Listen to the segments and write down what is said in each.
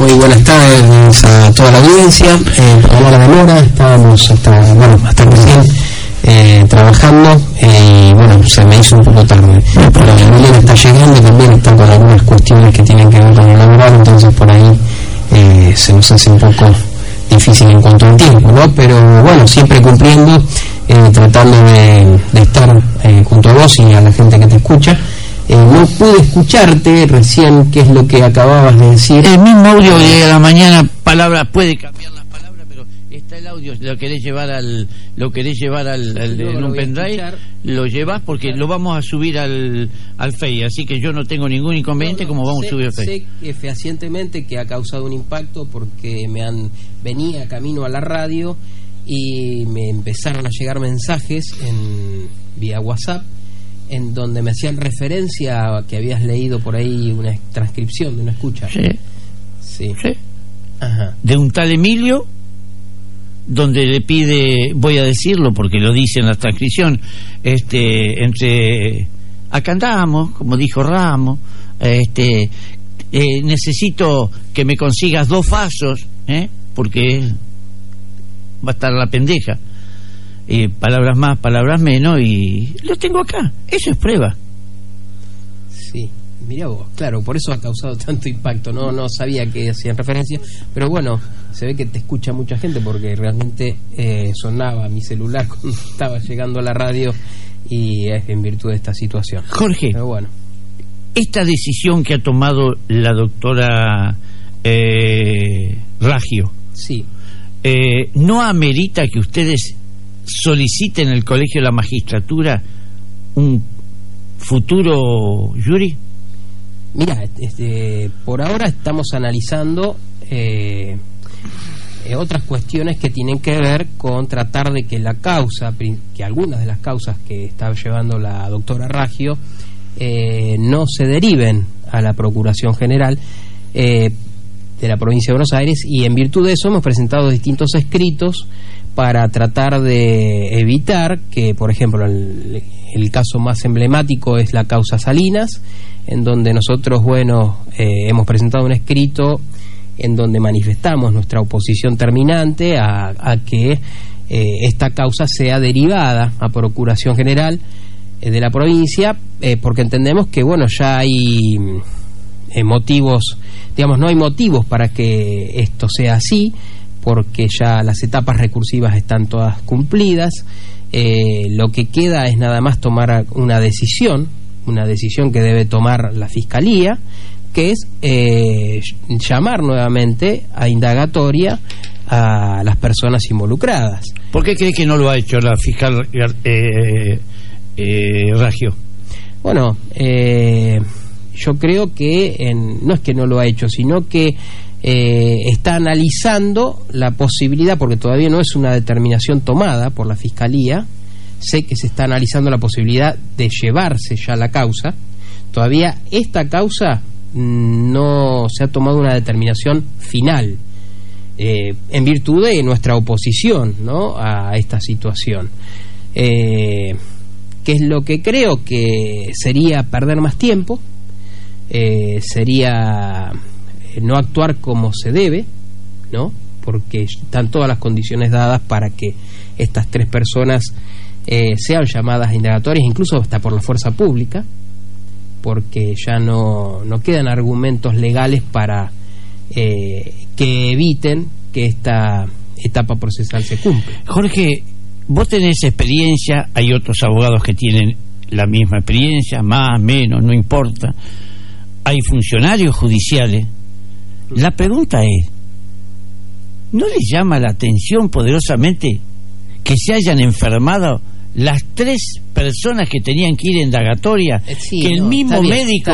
Muy buenas tardes a toda la audiencia. Eh, por la demora, estábamos hasta, bueno, hasta recién eh, trabajando eh, y bueno, se me hizo un poco tarde. Pero Emiliano está llegando y también está con algunas cuestiones que tienen que ver con el laboral, entonces por ahí eh, se nos hace un poco difícil en cuanto al tiempo, ¿no? Pero bueno, siempre cumpliendo, eh, tratando de, estar junto a vos y a la gente que te escucha. Eh, no pude escucharte recién qué es lo que acababas de decir. El mismo audio de la mañana, palabra, puede cambiar las palabras, pero está el audio, lo querés llevar al, lo querés llevar al, en un voy a pendrive, escuchar. lo llevas porque lo vamos a subir al, al FEI, así que yo no tengo ningún inconveniente como vamos sé, a subir al FEI. Sé que fehacientemente que ha causado un impacto porque me han venía camino a la radio y me empezaron a llegar mensajes en vía WhatsApp en donde me hacían referencia a que habías leído por ahí una transcripción de una escucha. Sí, Sí. sí. Ajá. de un tal Emilio donde le pide, voy a decirlo porque lo dice en la transcripción, este, entre acá andamos, como dijo Ramos, este, eh, necesito que me consigas dos vasos, ¿eh? porque va a estar la pendeja. Eh, palabras más, palabras menos, y lo tengo acá. Eso es prueba. Sí, mira vos, claro, por eso ha causado tanto impacto, no no sabía que hacían referencia, pero bueno, se ve que te escucha mucha gente porque realmente eh, sonaba mi celular cuando estaba llegando a la radio y es en virtud de esta situación. Jorge, Pero bueno, esta decisión que ha tomado la doctora eh, Ragio, sí, eh, ¿no amerita que ustedes soliciten en el Colegio de la Magistratura un futuro jury? mira, este, por ahora estamos analizando eh, eh, otras cuestiones que tienen que ver con tratar de que la causa, que algunas de las causas que está llevando la doctora Raggio eh, no se deriven a la Procuración General eh, de la provincia de Buenos Aires y en virtud de eso hemos presentado distintos escritos para tratar de evitar que, por ejemplo, el, caso más emblemático es la causa Salinas, en donde nosotros, bueno, eh, hemos presentado un escrito en donde manifestamos nuestra oposición terminante a, que eh, esta causa sea derivada a Procuración General eh, de la provincia, porque entendemos que, bueno, ya hay motivos, digamos, no hay motivos para que esto sea así, porque ya las etapas recursivas están todas cumplidas. Eh, lo que queda es nada más tomar una decisión, una decisión que debe tomar la Fiscalía, que es eh, llamar nuevamente a indagatoria a las personas involucradas. ¿Por qué cree que no lo ha hecho la fiscal eh, eh, Ragio? Bueno, eh, yo creo que en- no es que no lo ha hecho, sino que eh, está analizando la posibilidad, porque todavía no es una determinación tomada por la Fiscalía, sé que se está analizando la posibilidad de llevarse ya la causa, todavía esta causa mm, no se ha tomado una determinación final, eh, en virtud de nuestra oposición ¿no? a esta situación. Eh, que es lo que creo que sería perder más tiempo, eh, sería no actuar como se debe, ¿no? Porque están todas las condiciones dadas para que estas tres personas eh, sean llamadas indagatorias, incluso hasta por la fuerza pública, porque ya no, no quedan argumentos legales para eh, que eviten que esta etapa procesal se cumpla. Jorge, vos tenés experiencia, hay otros abogados que tienen la misma experiencia, más, menos, no importa. Hay funcionarios judiciales. La pregunta es, ¿no les llama la atención poderosamente que se hayan enfermado las tres personas que tenían que ir a indagatoria, Eh, sí, que el no, mismo bien, médico,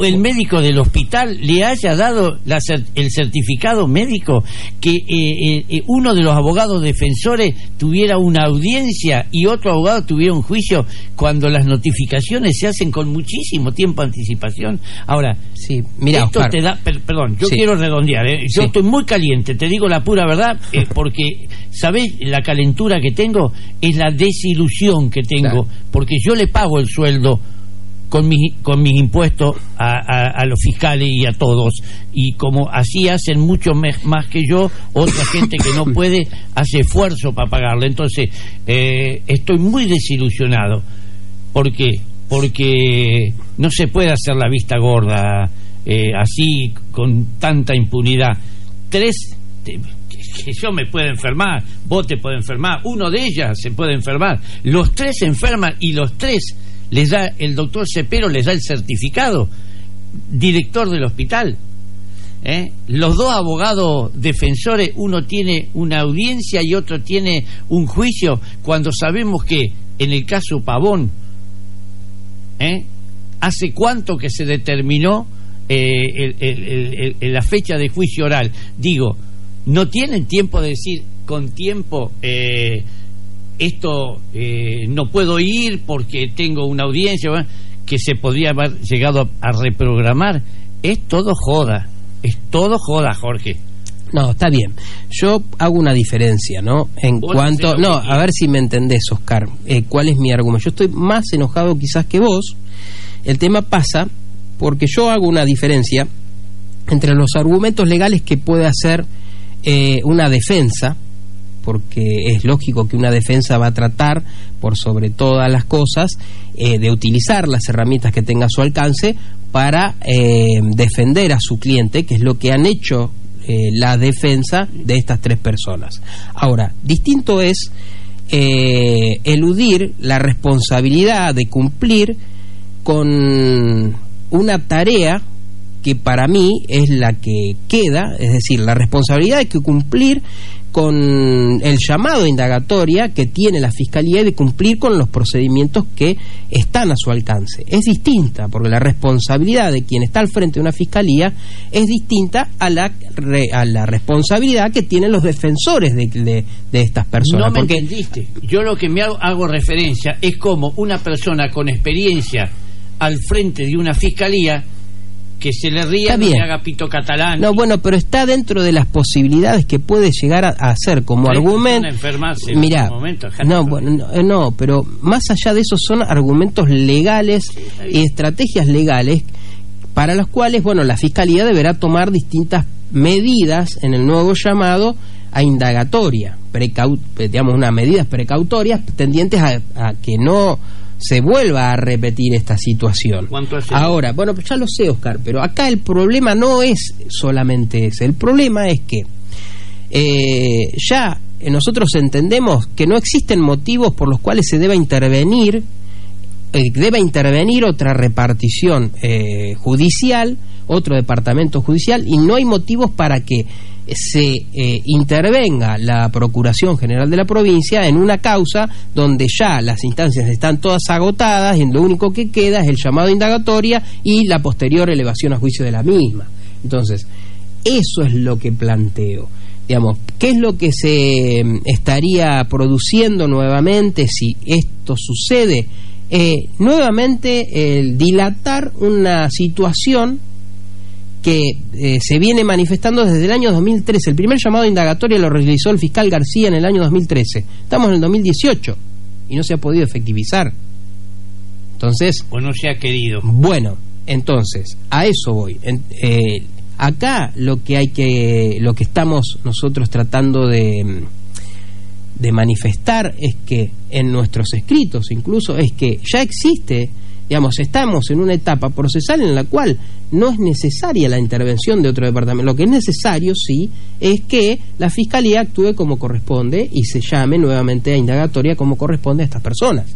el médico del hospital le haya dado la cer- el certificado médico, que eh, eh, uno de los abogados defensores tuviera una audiencia y otro abogado tuviera un juicio cuando las notificaciones se hacen con muchísimo tiempo de anticipación. Ahora, Sí, mira, esto Oscar. te da, per- perdón, yo Sí. quiero redondear, ¿eh? yo Sí. estoy muy caliente, te digo la pura verdad, porque, ¿sabés? La calentura que tengo es la desilusión que tengo, Claro. Porque yo le pago el sueldo con mis, con mis impuestos a, a- a los fiscales y a todos, y como así hacen mucho me- más que yo, otra gente que no puede hace esfuerzo para pagarle. Entonces, eh, estoy muy desilusionado. ¿Por qué? Porque no se puede hacer la vista gorda eh, así, con tanta impunidad. Tres, que, yo me puedo enfermar, vos te puedes enfermar, uno de ellas se puede enfermar. Los tres se enferman y los tres les da, el doctor Cepero les da el certificado, director del hospital. ¿eh? Los dos abogados defensores, uno tiene una audiencia y otro tiene un juicio, cuando sabemos que en el caso Pavón, ¿eh? ¿hace cuánto que se determinó eh, la fecha de juicio oral? Digo, no tienen tiempo de decir con tiempo eh, esto eh, no puedo ir porque tengo una audiencia que se podría haber llegado a, a reprogramar. Es todo joda, es todo joda, Jorge. No, está bien. Yo hago una diferencia, ¿no? En cuanto... No, a ver si me entendés, Oscar. Eh, ¿Cuál es mi argumento? Yo estoy más enojado quizás que vos. El tema pasa porque yo hago una diferencia entre los argumentos legales que puede hacer eh, una defensa, porque es lógico que una defensa va a tratar, por sobre todas las cosas, eh, de utilizar las herramientas que tenga a su alcance para eh, defender a su cliente, que es lo que han hecho la defensa de estas tres personas. Ahora, distinto es eludir la responsabilidad de cumplir con una tarea que para mí es la que queda, es decir, la responsabilidad de que cumplir con el llamado a indagatoria que tiene la Fiscalía y de cumplir con los procedimientos que están a su alcance. Es distinta, porque la responsabilidad de quien está al frente de una Fiscalía es distinta a la, a la responsabilidad que tienen los defensores de, de- de estas personas. No me porque entendiste. Yo lo que me hago, hago referencia es como una persona con experiencia al frente de una fiscalía que se le ría no bien. le haga pito catalán. No, bueno, pero está dentro de las posibilidades que puede llegar a, hacer como argumento. enfermarse en momento, no, bueno, no, eh, no, pero más allá de eso son argumentos legales y estrategias legales para las cuales, bueno, la fiscalía deberá tomar distintas medidas en el nuevo llamado a indagatoria, eh, digamos, unas medidas precautorias tendientes a, a que no se vuelva a repetir esta situación. Ahora, bueno, pues ya lo sé, Oscar, pero acá el problema no es solamente ese. El problema es que eh, ya nosotros entendemos que no existen motivos por los cuales se deba intervenir, eh, deba intervenir otra repartición eh, judicial, otro departamento judicial, y no hay motivos para que se eh, intervenga la Procuración General de la provincia en una causa donde ya las instancias están todas agotadas y lo único que queda es el llamado indagatoria y la posterior elevación a juicio de la misma. Entonces, eso es lo que planteo. Digamos, ¿qué es lo que se mm, estaría produciendo nuevamente si esto sucede? Eh, nuevamente, el dilatar una situación que eh, se viene manifestando desde el año 2013. El primer llamado a indagatoria lo realizó el fiscal García en el año 2013. Estamos en el 2018 y no se ha podido efectivizar. Entonces, O no se ha querido. bueno, entonces, a eso voy. En- eh, acá lo que hay que, lo que estamos nosotros tratando de, de manifestar es que en nuestros escritos incluso es que ya existe, digamos, estamos en una etapa procesal en la cual no es necesaria la intervención de otro departamento. Lo que es necesario, sí, es que la Fiscalía actúe como corresponde y se llame nuevamente a indagatoria como corresponde a estas personas.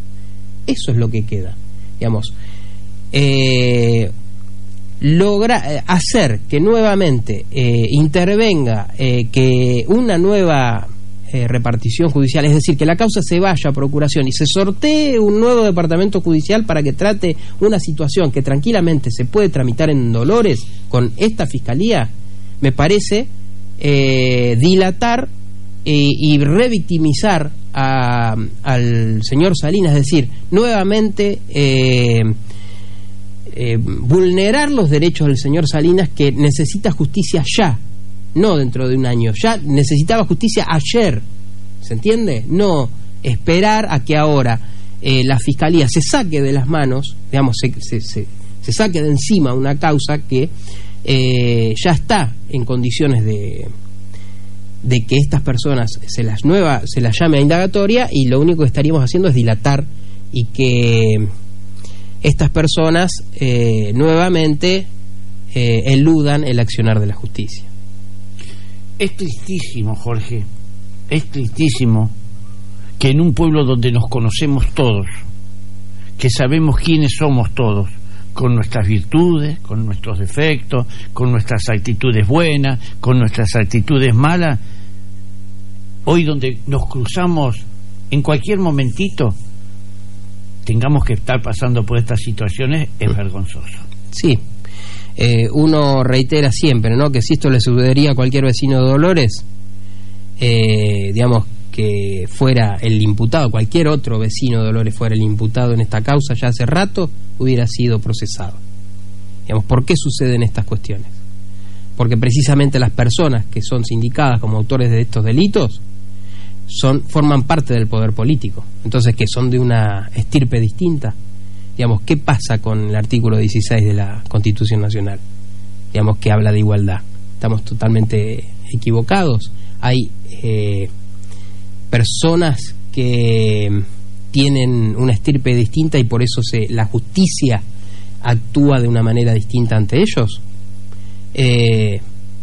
Eso es lo que queda. Digamos, eh, logra eh, hacer que nuevamente eh, intervenga, eh, que una nueva eh, repartición judicial, es decir, que la causa se vaya a procuración y se sortee un nuevo departamento judicial para que trate una situación que tranquilamente se puede tramitar en Dolores con esta fiscalía, me parece eh, dilatar y revictimizar al señor Salinas, es decir, nuevamente vulnerar los derechos del señor Salinas que necesita justicia ya, no dentro de un año. Ya necesitaba justicia ayer, ¿se entiende? No esperar a que ahora eh, la fiscalía se saque de las manos, digamos, se, se, saque de encima una causa que eh, ya está en condiciones de, de que estas personas se las nueva se las llame a indagatoria y lo único que estaríamos haciendo es dilatar y que estas personas eh, nuevamente eludan el accionar de la justicia. Es tristísimo, Jorge, es tristísimo que en un pueblo donde nos conocemos todos, que sabemos quiénes somos todos, con nuestras virtudes, con nuestros defectos, con nuestras actitudes buenas, con nuestras actitudes malas, hoy donde nos cruzamos en cualquier momentito, tengamos que estar pasando por estas situaciones, es vergonzoso. Sí, eh, uno reitera siempre, ¿no? Que si esto le sucedería a cualquier vecino de Dolores, eh, digamos que fuera el imputado, cualquier otro vecino de Dolores fuera el imputado en esta causa ya hace rato, hubiera sido procesado. Digamos, ¿por qué suceden estas cuestiones? Porque precisamente las personas que son sindicadas como autores de estos delitos son forman parte del poder político, entonces que son de una estirpe distinta digamos, ¿qué pasa con el artículo 16 de la Constitución Nacional? Digamos, que habla de igualdad. Estamos totalmente equivocados. Hay eh, personas que tienen una estirpe distinta y por eso se, la justicia actúa de una manera distinta ante ellos. Eh,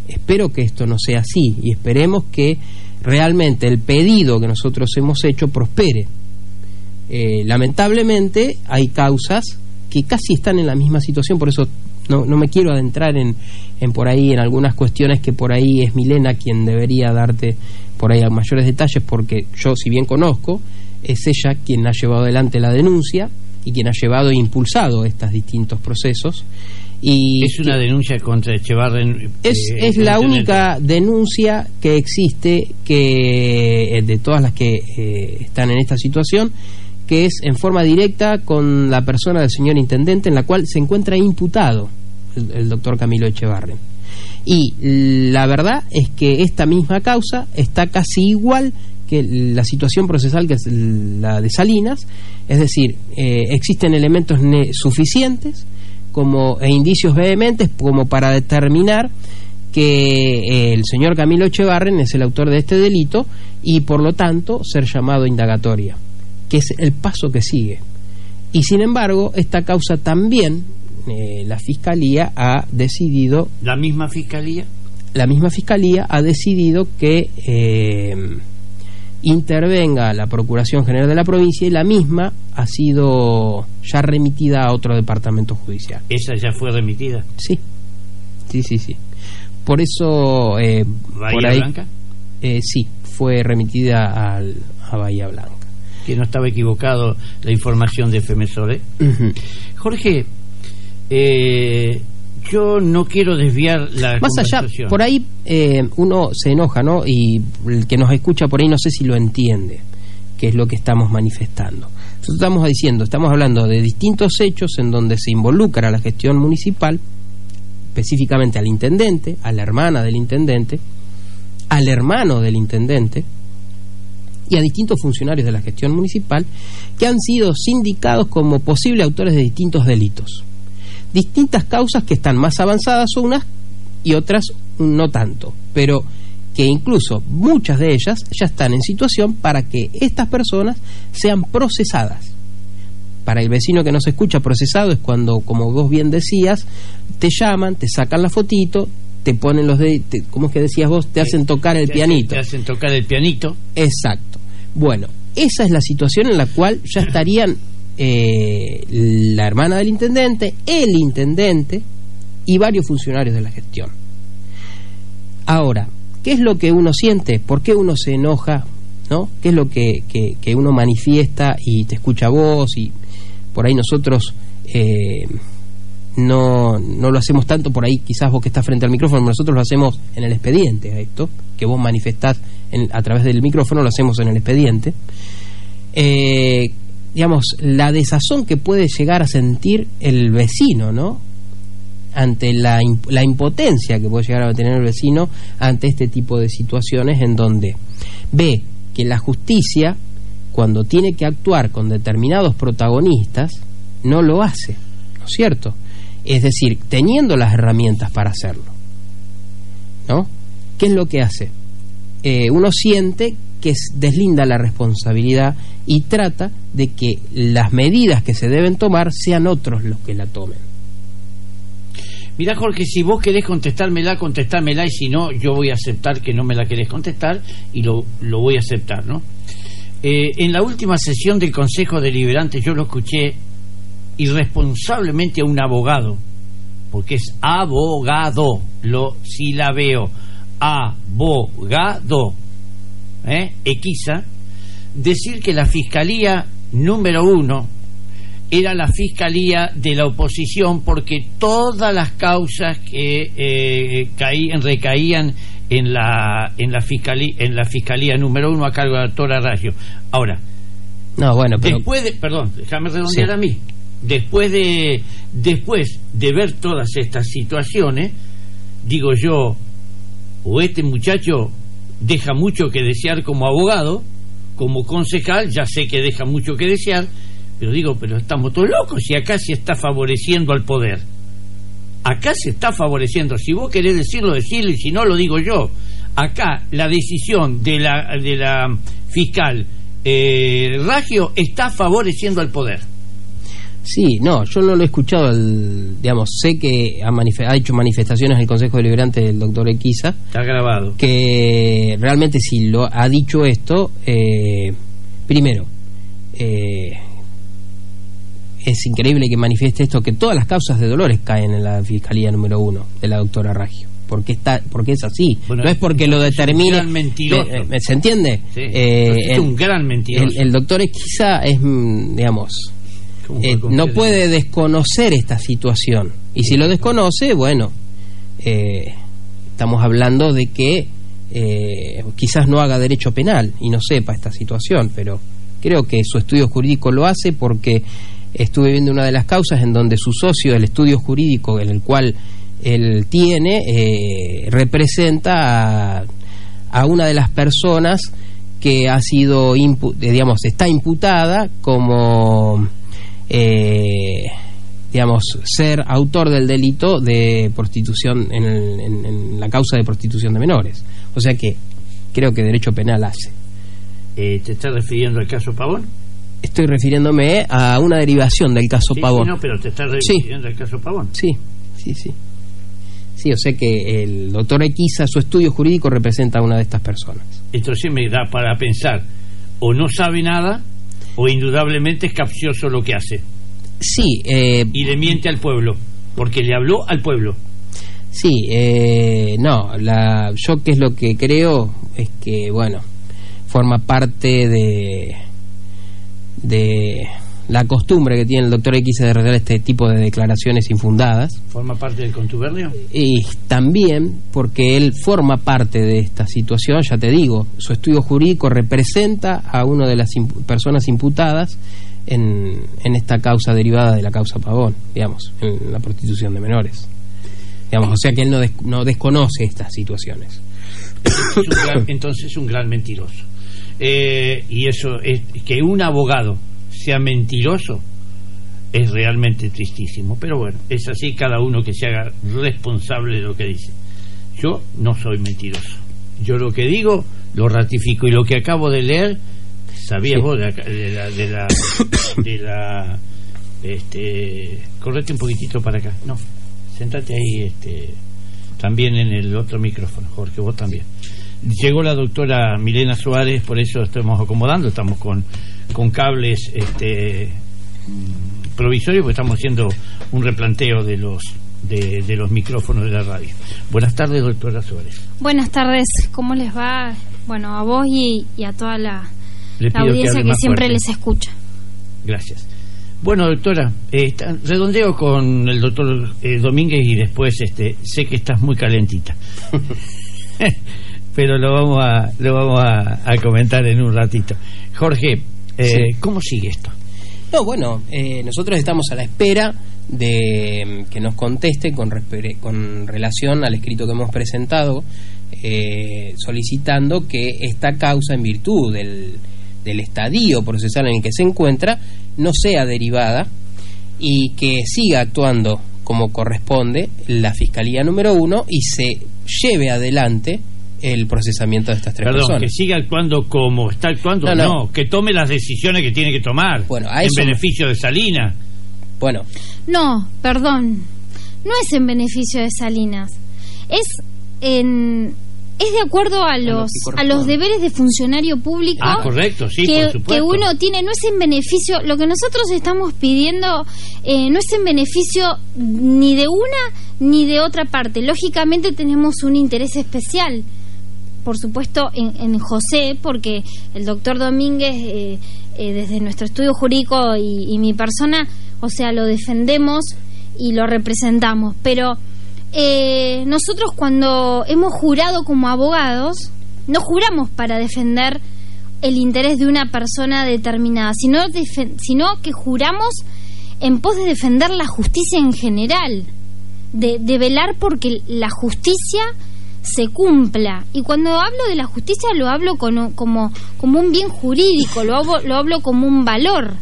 espero que esto no sea así y esperemos que realmente el pedido que nosotros hemos hecho prospere eh, lamentablemente hay causas que casi están en la misma situación, por eso no, no me quiero adentrar en, en por ahí, en algunas cuestiones que por ahí es Milena quien debería darte por ahí mayores detalles, porque yo, si bien conozco, es ella quien ha llevado adelante la denuncia y quien ha llevado e impulsado estos distintos procesos. Y es una denuncia contra Echevarren. Es, eh, es la única denuncia que existe que eh, de todas las que están en esta situación que es en forma directa con la persona del señor intendente en la cual se encuentra imputado el, doctor Camilo Echevarren. Y la verdad es que esta misma causa está casi igual que la situación procesal que es la de Salinas, es decir, eh, existen elementos suficientes como, e indicios vehementes como para determinar que eh, el señor Camilo Echevarren es el autor de este delito y por lo tanto ser llamado indagatoria que es el paso que sigue. Y sin embargo, esta causa también eh, la Fiscalía ha decidido... ¿La misma Fiscalía? La misma Fiscalía ha decidido que eh, intervenga la Procuración General de la provincia y la misma ha sido ya remitida a otro departamento judicial. ¿Esa ya fue remitida? Sí, sí, sí, sí. Por eso... Eh, ¿Bahía Blanca? Eh, sí, fue remitida al, a Bahía Blanca que no estaba equivocado la información de FMSORE. Jorge, eh, yo no quiero desviar la Más allá, por ahí eh, uno se enoja, ¿no? Y el que nos escucha por ahí no sé si lo entiende, que es lo que estamos manifestando. Nosotros estamos diciendo, estamos hablando de distintos hechos en donde se involucra la gestión municipal, específicamente al intendente, a la hermana del intendente, al hermano del intendente, y a distintos funcionarios de la gestión municipal que han sido sindicados como posibles autores de distintos delitos. Distintas causas que están más avanzadas unas y otras no tanto, pero que incluso muchas de ellas ya están en situación para que estas personas sean procesadas. Para el vecino que no se escucha procesado es cuando, como vos bien decías, te llaman, te sacan la fotito, te ponen los de, ¿cómo es que decías vos? Te hacen tocar el pianito. te hacen tocar el pianito. Exacto. Bueno, esa es la situación en la cual ya estarían eh, la hermana del intendente, el intendente y varios funcionarios de la gestión. Ahora, ¿qué es lo que uno siente? ¿Por qué uno se enoja ¿no? ¿Qué es lo que, que, uno manifiesta y te escucha vos y por ahí nosotros eh, no, no lo hacemos tanto por ahí, quizás vos que estás frente al micrófono, nosotros lo hacemos en el expediente, esto, que vos manifestás a través del micrófono, lo hacemos en el expediente. Eh, digamos, la desazón que puede llegar a sentir el vecino, ¿no? Ante la, la impotencia que puede llegar a tener el vecino ante este tipo de situaciones en donde ve que la justicia, cuando tiene que actuar con determinados protagonistas, no lo hace, ¿no es cierto? Es decir, teniendo las herramientas para hacerlo. ¿No? ¿Qué es lo que hace? Eh, uno siente que deslinda la responsabilidad y trata de que las medidas que se deben tomar sean otros los que la tomen. Mira, Jorge, si vos querés contestármela, contestármela, y si no, yo voy a aceptar que no me la querés contestar y lo, lo voy a aceptar, ¿no? Eh, en la última sesión del Consejo Deliberante yo lo escuché irresponsablemente a un abogado, porque es abogado, lo si la veo, abogado, ¿eh? Equiza, decir que la Fiscalía número uno era la Fiscalía de la oposición porque todas las causas que eh, caían, recaían en la, en, la fiscalía, en la Fiscalía número uno a cargo de la doctora Rayo. Ahora, no, bueno, después de, perdón, déjame redondear a mí después de, después de ver todas estas situaciones, digo yo, o este muchacho deja mucho que desear como abogado, como concejal, ya sé que deja mucho que desear, pero digo, pero estamos todos locos y acá se está favoreciendo al poder. Acá se está favoreciendo, si vos querés decirlo, decirlo, y si no, lo digo yo. Acá la decisión de la, de la fiscal eh, está favoreciendo al poder. Sí, no, yo no lo he escuchado, digamos, sé que ha, ha, hecho manifestaciones el Consejo Deliberante del doctor Equiza. Está grabado. Que realmente si lo ha dicho esto, eh, primero, eh, es increíble que manifieste esto, que todas las causas de dolores caen en la Fiscalía número uno de la doctora Raggio. Porque, está, porque es así. no es porque lo determine. Eh, ¿Se entiende? Sí, es un gran mentiroso. El, el doctor Equiza es, mm, digamos eh, no puede desconocer esta situación. Y si lo desconoce, bueno, eh, estamos hablando de que eh, quizás no haga derecho penal y no sepa esta situación, pero creo que su estudio jurídico lo hace porque estuve viendo una de las causas en donde su socio, el estudio jurídico en el cual él tiene, representa a, a, una de las personas que ha sido, digamos, está imputada como eh, digamos, ser autor del delito de prostitución en, la causa de prostitución de menores. O sea que creo que derecho penal hace. Eh, ¿Te estás refiriendo al caso Pavón? Estoy refiriéndome a una derivación del caso Pavón. no, pero te estás refiriendo al caso Pavón. Sí, sí, sí. Sí, o sea que el doctor Equiza, su estudio jurídico representa a una de estas personas. Entonces me da para pensar, o no sabe nada, o indudablemente es capcioso lo que hace. Sí. Eh, y le miente al pueblo, porque le habló al pueblo. Sí, eh, no, la, yo que es lo que creo es que, bueno, forma parte de, de la costumbre que tiene el doctor X de realizar este tipo de declaraciones infundadas. ¿Forma parte del contubernio? Y también porque él forma parte de esta situación, ya te digo, su estudio jurídico representa a una de las personas imputadas en, en esta causa derivada de la causa Pavón, digamos, en la prostitución de menores. Digamos, o sea que él no, no desconoce estas situaciones. entonces es un gran mentiroso. Eh, y eso es que un abogado sea mentiroso es realmente tristísimo. Pero bueno, es así cada uno que se haga responsable de lo que dice. Yo no soy mentiroso. Yo lo que digo lo ratifico y lo que acabo de leer, sabías vos de la, de la, de la, este, correte un poquitito para acá. No, sentate ahí, este, también en el otro micrófono, Jorge, vos también. Llegó la doctora Milena Suárez, por eso estamos acomodando, estamos con con cables este, provisorios, porque estamos haciendo un replanteo de los de, de, los micrófonos de la radio. Buenas tardes, doctora Suárez. Buenas tardes, ¿cómo les va? bueno, a vos y, y a toda la, que audiencia que, siempre fuerte. les escucha. Gracias. Bueno, doctora, eh, está- redondeo con el doctor eh, Domínguez y después este, sé que estás muy calentita. Pero lo vamos a, lo vamos a, a comentar en un ratito. Jorge, eh, Sí. ¿cómo sigue esto? No, bueno, eh, nosotros estamos a la espera de mm, que nos conteste con, con relación al escrito que hemos presentado, eh, solicitando que esta causa, en virtud del, del estadio procesal en el que se encuentra, no sea derivada y que siga actuando como corresponde la Fiscalía número uno y se lleve adelante el procesamiento de estas tres Perdón, personas. que siga actuando como está actuando, No, no, no. que tome las decisiones que tiene que tomar Bueno, a en eso- beneficio de Salinas. Bueno, No, perdón. No es en beneficio de Salinas. Es en es de acuerdo a lo los a los deberes de funcionario público Ah, correcto, sí, que, por supuesto. que uno tiene no es en beneficio lo que nosotros estamos pidiendo eh, no es en beneficio ni de una ni de otra parte lógicamente tenemos un interés especial por supuesto en, José porque el doctor Domínguez eh, eh, desde nuestro estudio jurídico y, mi persona o sea lo defendemos y lo representamos. Pero eh, nosotros cuando hemos jurado como abogados no juramos para defender el interés de una persona determinada sino, sino que juramos en pos de defender la justicia en general de velar porque la justicia se cumpla. Y cuando hablo de la justicia lo hablo con- como, como un bien jurídico, lo hablo, lo hablo como un valor.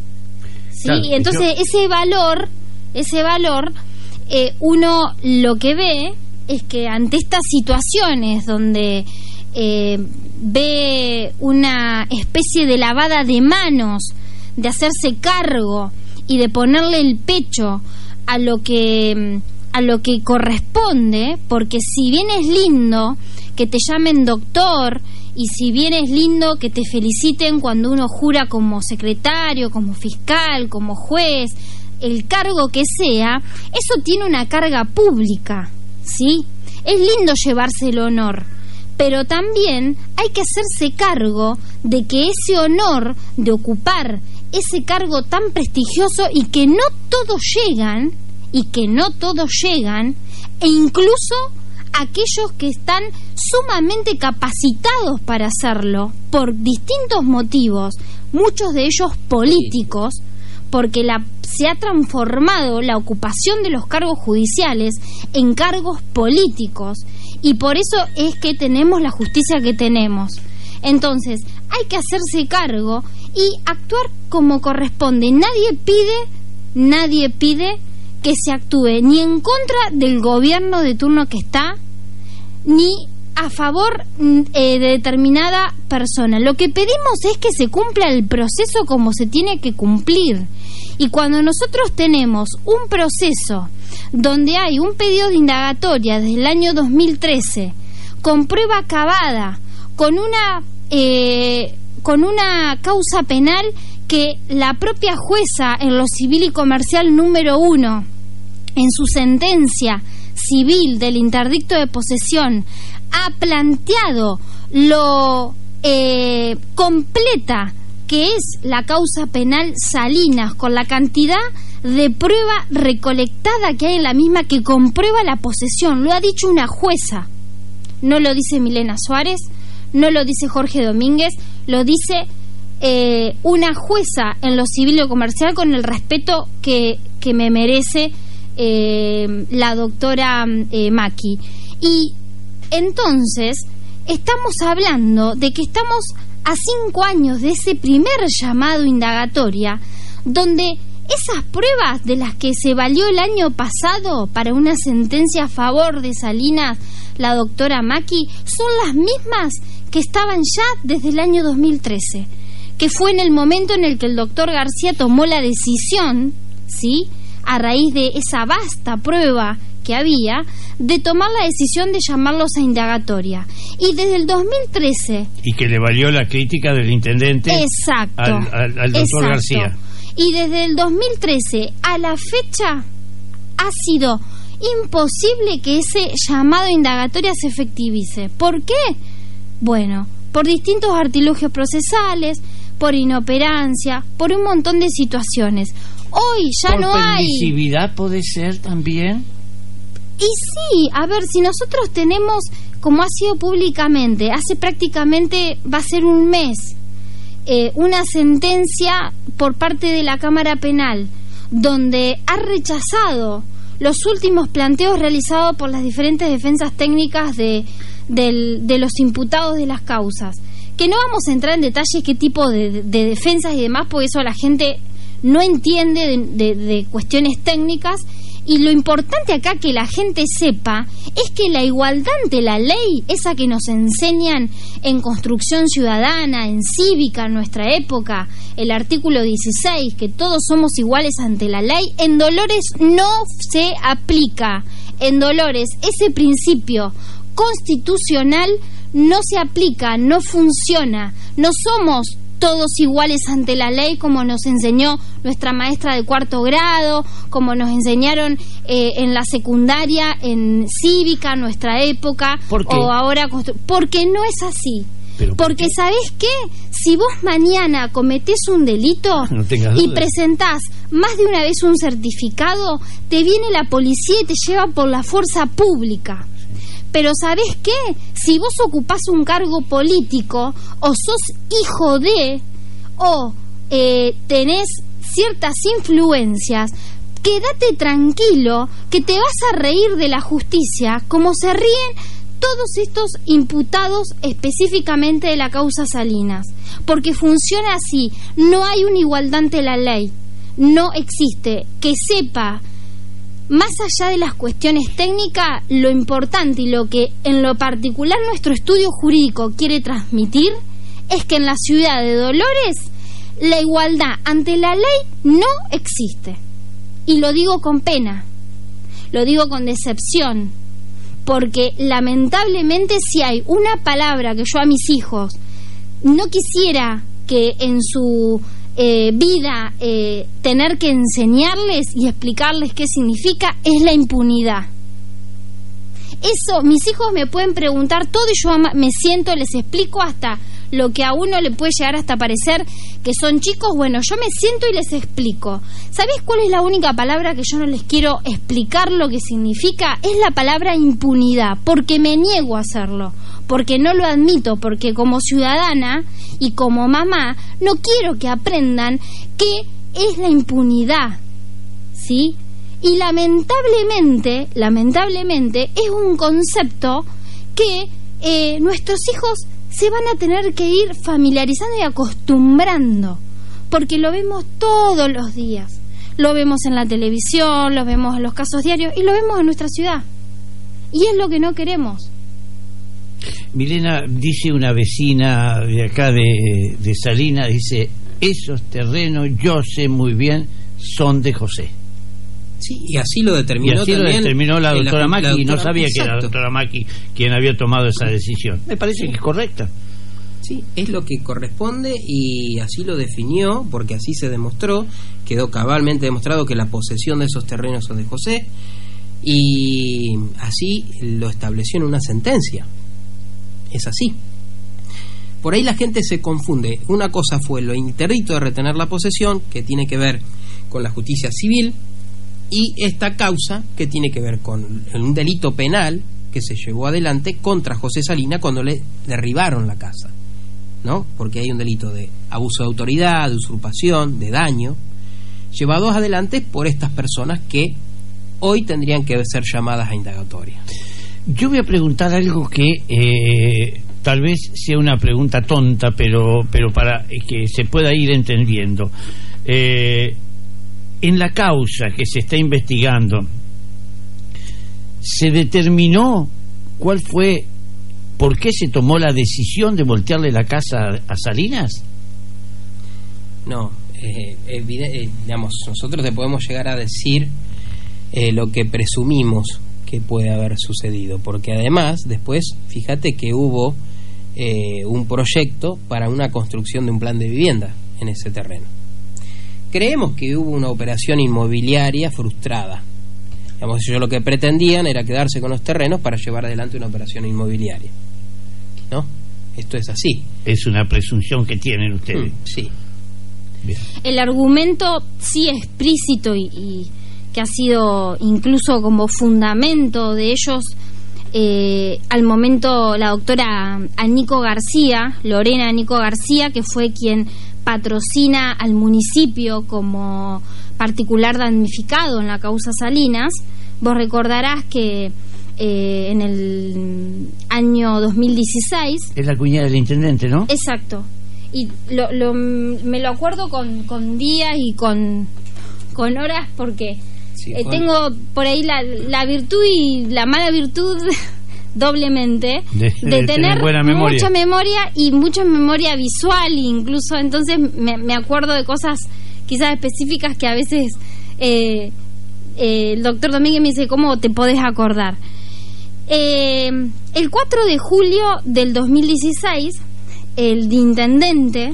¿sí? Claro, y entonces ese valor, ese valor, eh, uno lo que ve es que ante estas situaciones donde eh, ve una especie de lavada de manos, de hacerse cargo y de ponerle el pecho a lo que a lo que corresponde, porque si bien es lindo que te llamen doctor y si bien es lindo que te feliciten cuando uno jura como secretario, como fiscal, como juez, el cargo que sea, eso tiene una carga pública, ¿sí? Es lindo llevarse el honor, pero también hay que hacerse cargo de que ese honor de ocupar ese cargo tan prestigioso y que no todos llegan, y que no todos llegan, e incluso aquellos que están sumamente capacitados para hacerlo por distintos motivos, muchos de ellos políticos, porque la, se ha transformado la ocupación de los cargos judiciales en cargos políticos y por eso es que tenemos la justicia que tenemos. Entonces, hay que hacerse cargo y actuar como corresponde. Nadie pide, nadie pide que se actúe ni en contra del gobierno de turno que está, ni a favor mm, eh, de determinada persona. Lo que pedimos es que se cumpla el proceso como se tiene que cumplir. Y cuando nosotros tenemos un proceso donde hay un pedido de indagatoria desde el año 2013, con prueba acabada, con una, eh, con una causa penal que la propia jueza en lo civil y comercial número uno, en su sentencia civil del interdicto de posesión, ha planteado lo eh, completa que es la causa penal Salinas con la cantidad de prueba recolectada que hay en la misma que comprueba la posesión. Lo ha dicho una jueza. No lo dice Milena Suárez, no lo dice Jorge Domínguez, lo dice eh, una jueza en lo civil y comercial con el respeto que, que me merece eh, la doctora eh, Maki. Y entonces estamos hablando de que estamos a cinco años de ese primer llamado indagatoria, donde esas pruebas de las que se valió el año pasado para una sentencia a favor de Salinas la doctora Maki son las mismas que estaban ya desde el año 2013, que fue en el momento en el que el doctor García tomó la decisión, ¿sí? A raíz de esa vasta prueba que había, de tomar la decisión de llamarlos a indagatoria. Y desde el 2013 Y que le valió la crítica del intendente Exacto. al, al- al doctor Exacto. García. Y desde el 2013 a la fecha ha sido imposible que ese llamado a indagatoria se efectivice. ¿Por qué? Bueno, por distintos artilugios procesales, por inoperancia, por un montón de situaciones. Hoy ya ¿Por no hay... permisividad puede ser también? Y sí, a ver, si nosotros tenemos, como ha sido públicamente, hace prácticamente, va a ser un mes, eh, una sentencia por parte de la Cámara Penal, donde ha rechazado los últimos planteos realizados por las diferentes defensas técnicas de, del- de los imputados de las causas. Que no vamos a entrar en detalles qué tipo de, de defensas y demás, porque eso la gente no entiende de, de- cuestiones técnicas. Y lo importante acá que la gente sepa es que la igualdad ante la ley, esa que nos enseñan en construcción ciudadana, en cívica, en nuestra época, el artículo 16, que todos somos iguales ante la ley, en Dolores no se aplica. En Dolores ese principio constitucional no se aplica, no funciona. No somos todos iguales ante la ley como nos enseñó nuestra maestra de cuarto grado, como nos enseñaron eh, en la secundaria, en cívica, nuestra época, ¿Por qué? o ahora... constru- Porque no es así. ¿Pero por Porque? ¿sabés qué? Si vos mañana cometés un delito No y presentás más de una vez un certificado, te viene la policía y te lleva por la fuerza pública. Pero ¿sabés qué? Si vos ocupás un cargo político o sos hijo de o eh, tenés ciertas influencias, quédate tranquilo que te vas a reír de la justicia como se ríen todos estos imputados específicamente de la causa Salinas. Porque funciona así, no hay una igualdad ante la ley, no existe. Que sepa más allá de las cuestiones técnicas, lo importante y lo que en lo particular nuestro estudio jurídico quiere transmitir es que en la ciudad de Dolores la igualdad ante la ley no existe. Y lo digo con pena, lo digo con decepción, porque lamentablemente si hay una palabra que yo a mis hijos no quisiera que en su eh, vida eh, tener que enseñarles y explicarles qué significa es la impunidad. Eso, mis hijos me pueden preguntar todo y yo me siento, les explico hasta lo que a uno le puede llegar hasta parecer que son chicos. Bueno, yo me siento y les explico. ¿Sabés cuál es la única palabra que yo no les quiero explicar lo que significa? Es la palabra impunidad, porque me niego a hacerlo, porque no lo admito, porque como ciudadana y como mamá no quiero que aprendan qué es la impunidad. ¿sí? Y lamentablemente, lamentablemente, es un concepto que eh, nuestros hijos se van a tener que ir familiarizando y acostumbrando, porque lo vemos todos los días. Lo vemos en la televisión, lo vemos en los casos diarios y lo vemos en nuestra ciudad. Y es lo que no queremos. Milena, dice una vecina de acá de, de Salinas, dice, esos terrenos yo sé muy bien son de José. Sí, y así lo Y determinó así lo determinó la doctora Maki y no sabía que era la doctora Maki quien había tomado esa decisión. Me parece que es correcta. Sí, es lo que corresponde y así lo definió, porque así se demostró, quedó cabalmente demostrado que la posesión de esos terrenos son de José y así lo estableció en una sentencia. Es así. Por ahí la gente se confunde. Una cosa fue lo interdito de retener la posesión, que tiene que ver con la justicia civil, y esta causa, que tiene que ver con un delito penal que se llevó adelante contra José Salina cuando le derribaron la casa. ¿No? Porque hay un delito de abuso de autoridad, de usurpación, de daño, llevados adelante por estas personas que hoy tendrían que ser llamadas a indagatoria. Yo voy a preguntar algo que eh, tal vez sea una pregunta tonta, pero, pero para que se pueda ir entendiendo. Eh, en la causa que se está investigando, ¿se determinó cuál fue, por qué se tomó la decisión de voltearle la casa a Salinas? No, eh, eh, digamos, nosotros te podemos llegar a decir eh, lo que presumimos que puede haber sucedido, porque además después, fíjate que hubo eh, un proyecto para una construcción de un plan de vivienda en ese terreno. Creemos que hubo una operación inmobiliaria frustrada. Digamos, ellos lo que pretendían era quedarse con los terrenos para llevar adelante una operación inmobiliaria. ¿No? Esto es así. Es una presunción que tienen ustedes. Mm, sí. Bien. El argumento sí explícito y, y que ha sido incluso como fundamento de ellos eh, al momento la doctora Nico García, Lorena Nico García, que fue quien patrocina al municipio como particular damnificado en la causa Salinas. Vos recordarás que eh, en el año 2016... Es la cuñada del intendente, ¿no? Exacto. Y lo, lo- me lo acuerdo con, con días y con, con horas porque Sí, eh, tengo por ahí la, la virtud y la mala virtud doblemente De- de tener memoria. mucha memoria y mucha memoria visual incluso entonces me, me acuerdo de cosas quizás específicas que a veces eh, eh, el doctor Domínguez me dice cómo te podés acordar Eh, el 4 de julio del 2016 el intendente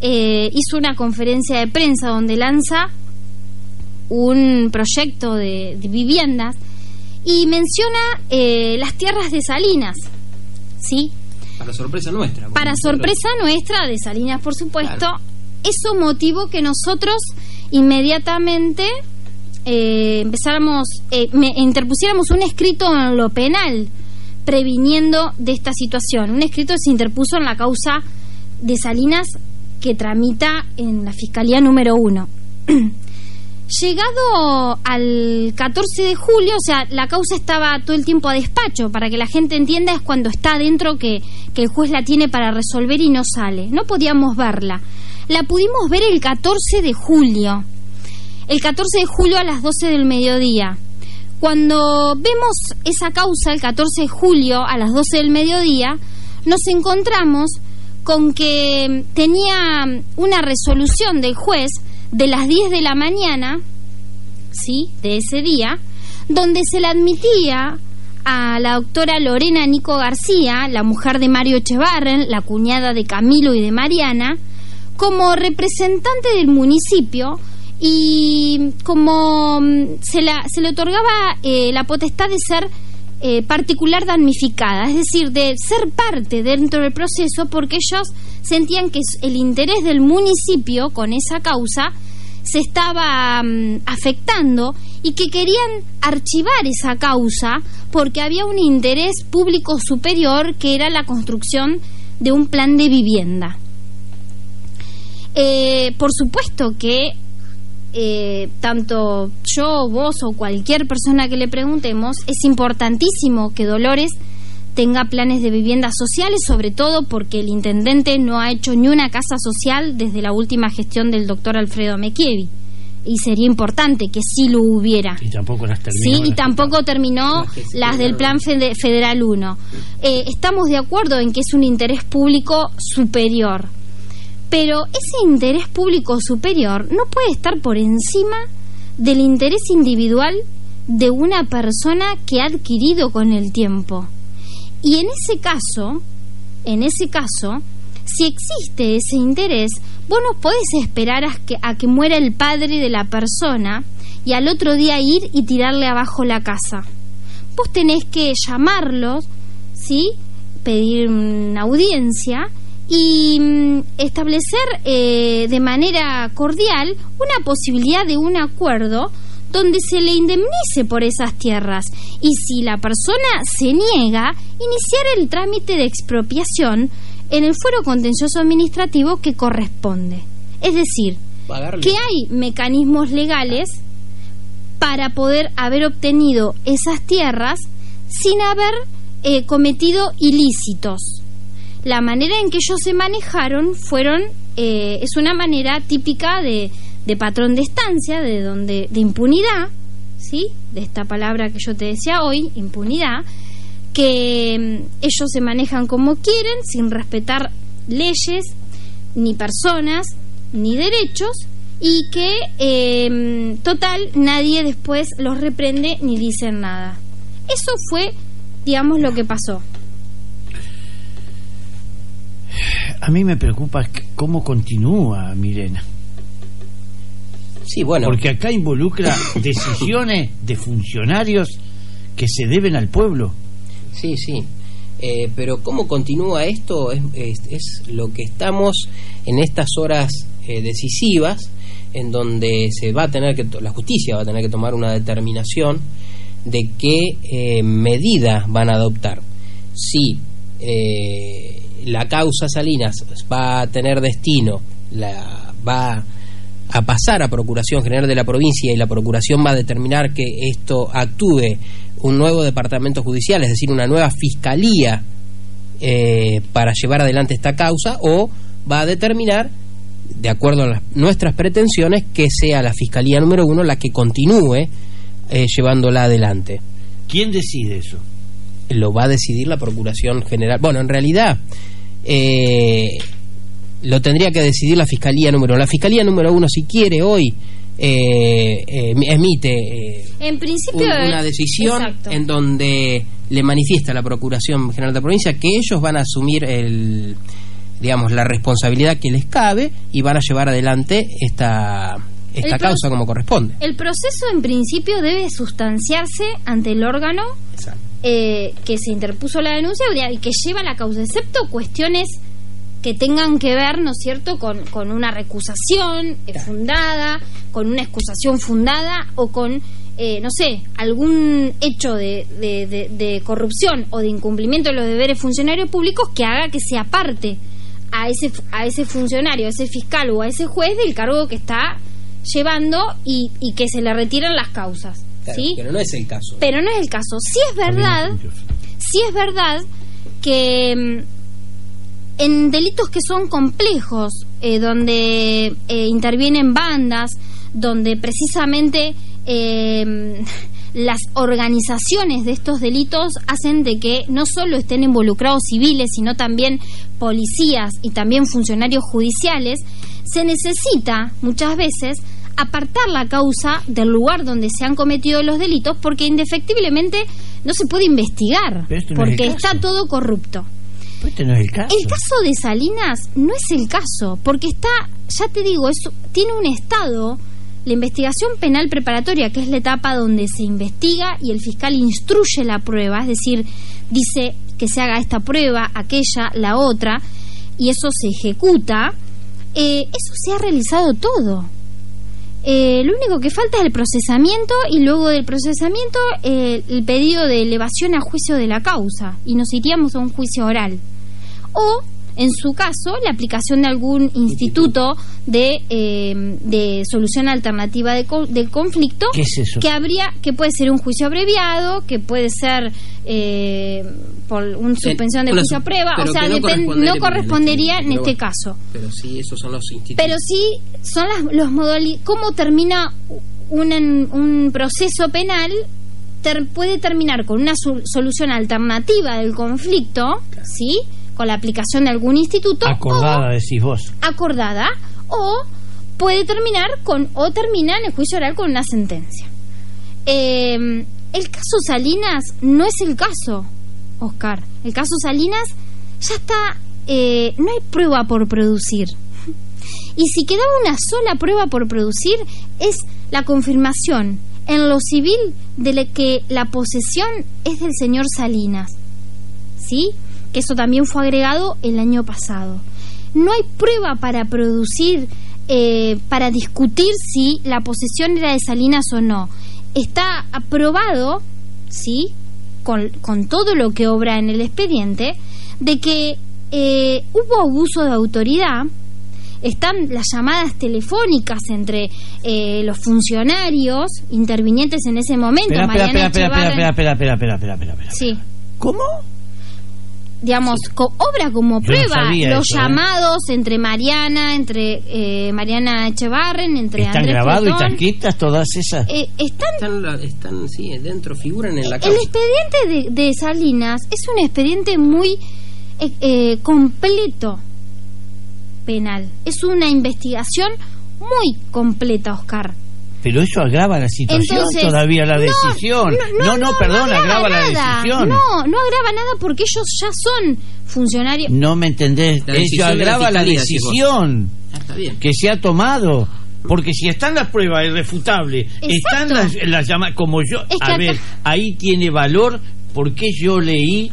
eh, hizo una conferencia de prensa donde lanza un proyecto de, de viviendas y menciona eh, las tierras de Salinas, ¿sí? Para sorpresa nuestra. Para nosotros- sorpresa nuestra, de Salinas por supuesto, Claro. eso motivó que nosotros inmediatamente eh, empezáramos, eh, me- interpusiéramos un escrito en lo penal previniendo de esta situación. Un escrito se interpuso en la causa de Salinas que tramita en la Fiscalía número uno. Llegado al 14 de julio, o sea, la causa estaba todo el tiempo a despacho, para que la gente entienda es cuando está adentro que, que el juez la tiene para resolver y no sale. No podíamos verla. La pudimos ver el 14 de julio. El 14 de julio a las 12 del mediodía. Cuando vemos esa causa el 14 de julio a las 12 del mediodía, nos encontramos con que tenía una resolución del juez de las 10 de la mañana, ¿sí? De ese día, donde se le admitía a la doctora Lorena Nico García, la mujer de Mario Echevarren, la cuñada de Camilo y de Mariana, como representante del municipio y como mm, se, la, se le otorgaba eh, la potestad de ser eh, particular damnificada, es decir, de ser parte dentro del proceso porque ellos sentían que el interés del municipio con esa causa se estaba mm, afectando y que querían archivar esa causa porque había un interés público superior que era la construcción de un plan de vivienda. Eh, por supuesto que eh, tanto yo, vos o cualquier persona que le preguntemos, es importantísimo que Dolores tenga planes de vivienda sociales, sobre todo porque el intendente no ha hecho ni una casa social desde la última gestión del doctor Alfredo Mequievi. Y sería importante que sí lo hubiera. Y tampoco las terminó. Sí, y las tampoco terminó Las del Plan Fede- Federal 1. Eh, estamos de acuerdo en que es un interés público superior, pero ese interés público superior no puede estar por encima del interés individual de una persona que ha adquirido con el tiempo. Y en ese caso, en ese caso, si existe ese interés, vos no podés esperar a que, a que muera el padre de la persona y al otro día ir y tirarle abajo la casa. Vos tenés que llamarlos, ¿sí? Pedir una audiencia y mm, establecer eh, de manera cordial una posibilidad de un acuerdo donde se le indemnice por esas tierras y si la persona se niega, iniciar el trámite de expropiación en el fuero contencioso administrativo que corresponde. Es decir, Pagarle. que hay mecanismos legales para poder haber obtenido esas tierras sin haber eh, cometido ilícitos. La manera en que ellos se manejaron fueron eh, es una manera típica de, de patrón de estancia, de donde de impunidad, sí, de esta palabra que yo te decía hoy, impunidad, que mm, ellos se manejan como quieren, sin respetar leyes, ni personas, ni derechos, y que, eh, total, nadie después los reprende ni dicen nada. Eso fue, digamos, lo que pasó. A mí me preocupa cómo continúa Mirena. Sí, bueno. Porque acá involucra decisiones de funcionarios que se deben al pueblo. Sí, sí. Eh, pero cómo continúa esto es, es- es lo que estamos en estas horas eh, decisivas, en donde se va a tener que la justicia va a tener que tomar una determinación de qué eh, medidas van a adoptar. Si eh, la causa Salinas va a tener destino, la va a pasar a Procuración General de la provincia y la Procuración va a determinar que esto actúe un nuevo departamento judicial, es decir, una nueva fiscalía eh, para llevar adelante esta causa, o va a determinar, de acuerdo a las- nuestras pretensiones, que sea la fiscalía número uno la que continúe eh, llevándola adelante. ¿Quién decide eso? Lo va a decidir la Procuración General. Bueno, en realidad eh, lo tendría que decidir la Fiscalía número uno. La Fiscalía número uno, si quiere hoy, eh, eh, emite eh, En principio. un- una decisión exacto. en donde le manifiesta a la Procuración General de la Provincia que ellos van a asumir el digamos la responsabilidad que les cabe y van a llevar adelante esta esta El causa como corresponde. El proceso en principio debe sustanciarse ante el órgano eh, que se interpuso la denuncia y que lleva la causa, excepto cuestiones que tengan que ver, ¿no es cierto?, con, con una recusación eh, fundada, con una excusación fundada o con, eh, no sé, algún hecho de, de- de- de corrupción o de incumplimiento de los deberes funcionarios públicos que haga que se aparte a ese, a ese funcionario, a ese fiscal o a ese juez del cargo que está llevando y, y que se le retiran las causas. Claro, ¿sí? Pero no es el caso. Pero no es el caso. Sí es verdad, sí es verdad que mm, en delitos que son complejos, eh, donde eh, intervienen bandas, donde precisamente eh, las organizaciones de estos delitos hacen de que no solo estén involucrados civiles, sino también policías y también funcionarios judiciales, se necesita muchas veces apartar la causa del lugar donde se han cometido los delitos porque indefectiblemente no se puede investigar no porque está todo corrupto. Pues este no es el caso. El caso de Salinas no es el caso, porque está, ya te digo, es, tiene un estado, la investigación penal preparatoria, que es la etapa donde se investiga y el fiscal instruye la prueba, es decir, dice que se haga esta prueba, aquella, la otra, y eso se ejecuta, eh, eso se ha realizado todo. Eh, lo único que falta es el procesamiento y luego del procesamiento eh, el pedido de elevación a juicio de la causa y nos iríamos a un juicio oral. O, en su caso, la aplicación de algún instituto de, eh, de solución alternativa de co- del conflicto ¿Qué es eso? que habría que puede ser un juicio abreviado, que puede ser eh, por una suspensión de juicio a prueba, o sea, no correspondería no en correspondería este- en este bueno. caso. Pero sí, esos son los institutos. Pero sí son las, los modalidades. ¿Cómo termina un, un proceso penal? Ter- puede terminar con una su- solución alternativa del conflicto, ¿sí? Con la aplicación de algún instituto. Acordada, o decís vos. acordada. O puede terminar con. O termina en el juicio oral con una sentencia. Eh, el caso Salinas no es el caso, Oscar. El caso Salinas ya está. eh, no hay prueba por producir. Y si quedaba una sola prueba por producir, es la confirmación en lo civil de que la posesión es del señor Salinas. ¿Sí? Que eso también fue agregado el año pasado. No hay prueba para producir, eh, para discutir si la posesión era de Salinas o no. Está aprobado, ¿sí? Con, con todo lo que obra en el expediente, de que eh, hubo abuso de autoridad, están las llamadas telefónicas entre eh, los funcionarios intervinientes en ese momento. Espera, espera, espera, espera, espera, espera, espera, espera, espera. Sí, ¿Cómo? Digamos, co- obra como no prueba los eso, ¿eh? llamados entre Mariana, entre eh, Mariana Echevarren, entre ¿Están Andrés grabados y quietas todas esas? Eh, están Están, la- están, sí, dentro, figuran en la El causa. expediente de, de Salinas es un expediente muy eh, eh, completo penal. Es una investigación muy completa, Oscar. Pero eso agrava la situación Entonces, todavía, la no, decisión. No, no, perdón, agrava, la decisión. No, no agrava nada porque ellos ya son funcionarios. No me entendés. Eso agrava la fiscalía, decisión Ah, que se ha tomado. Porque si están las pruebas irrefutables, están Exacto. las, las llamadas, como yo, Es que a acá- ver, ahí tiene valor porque yo leí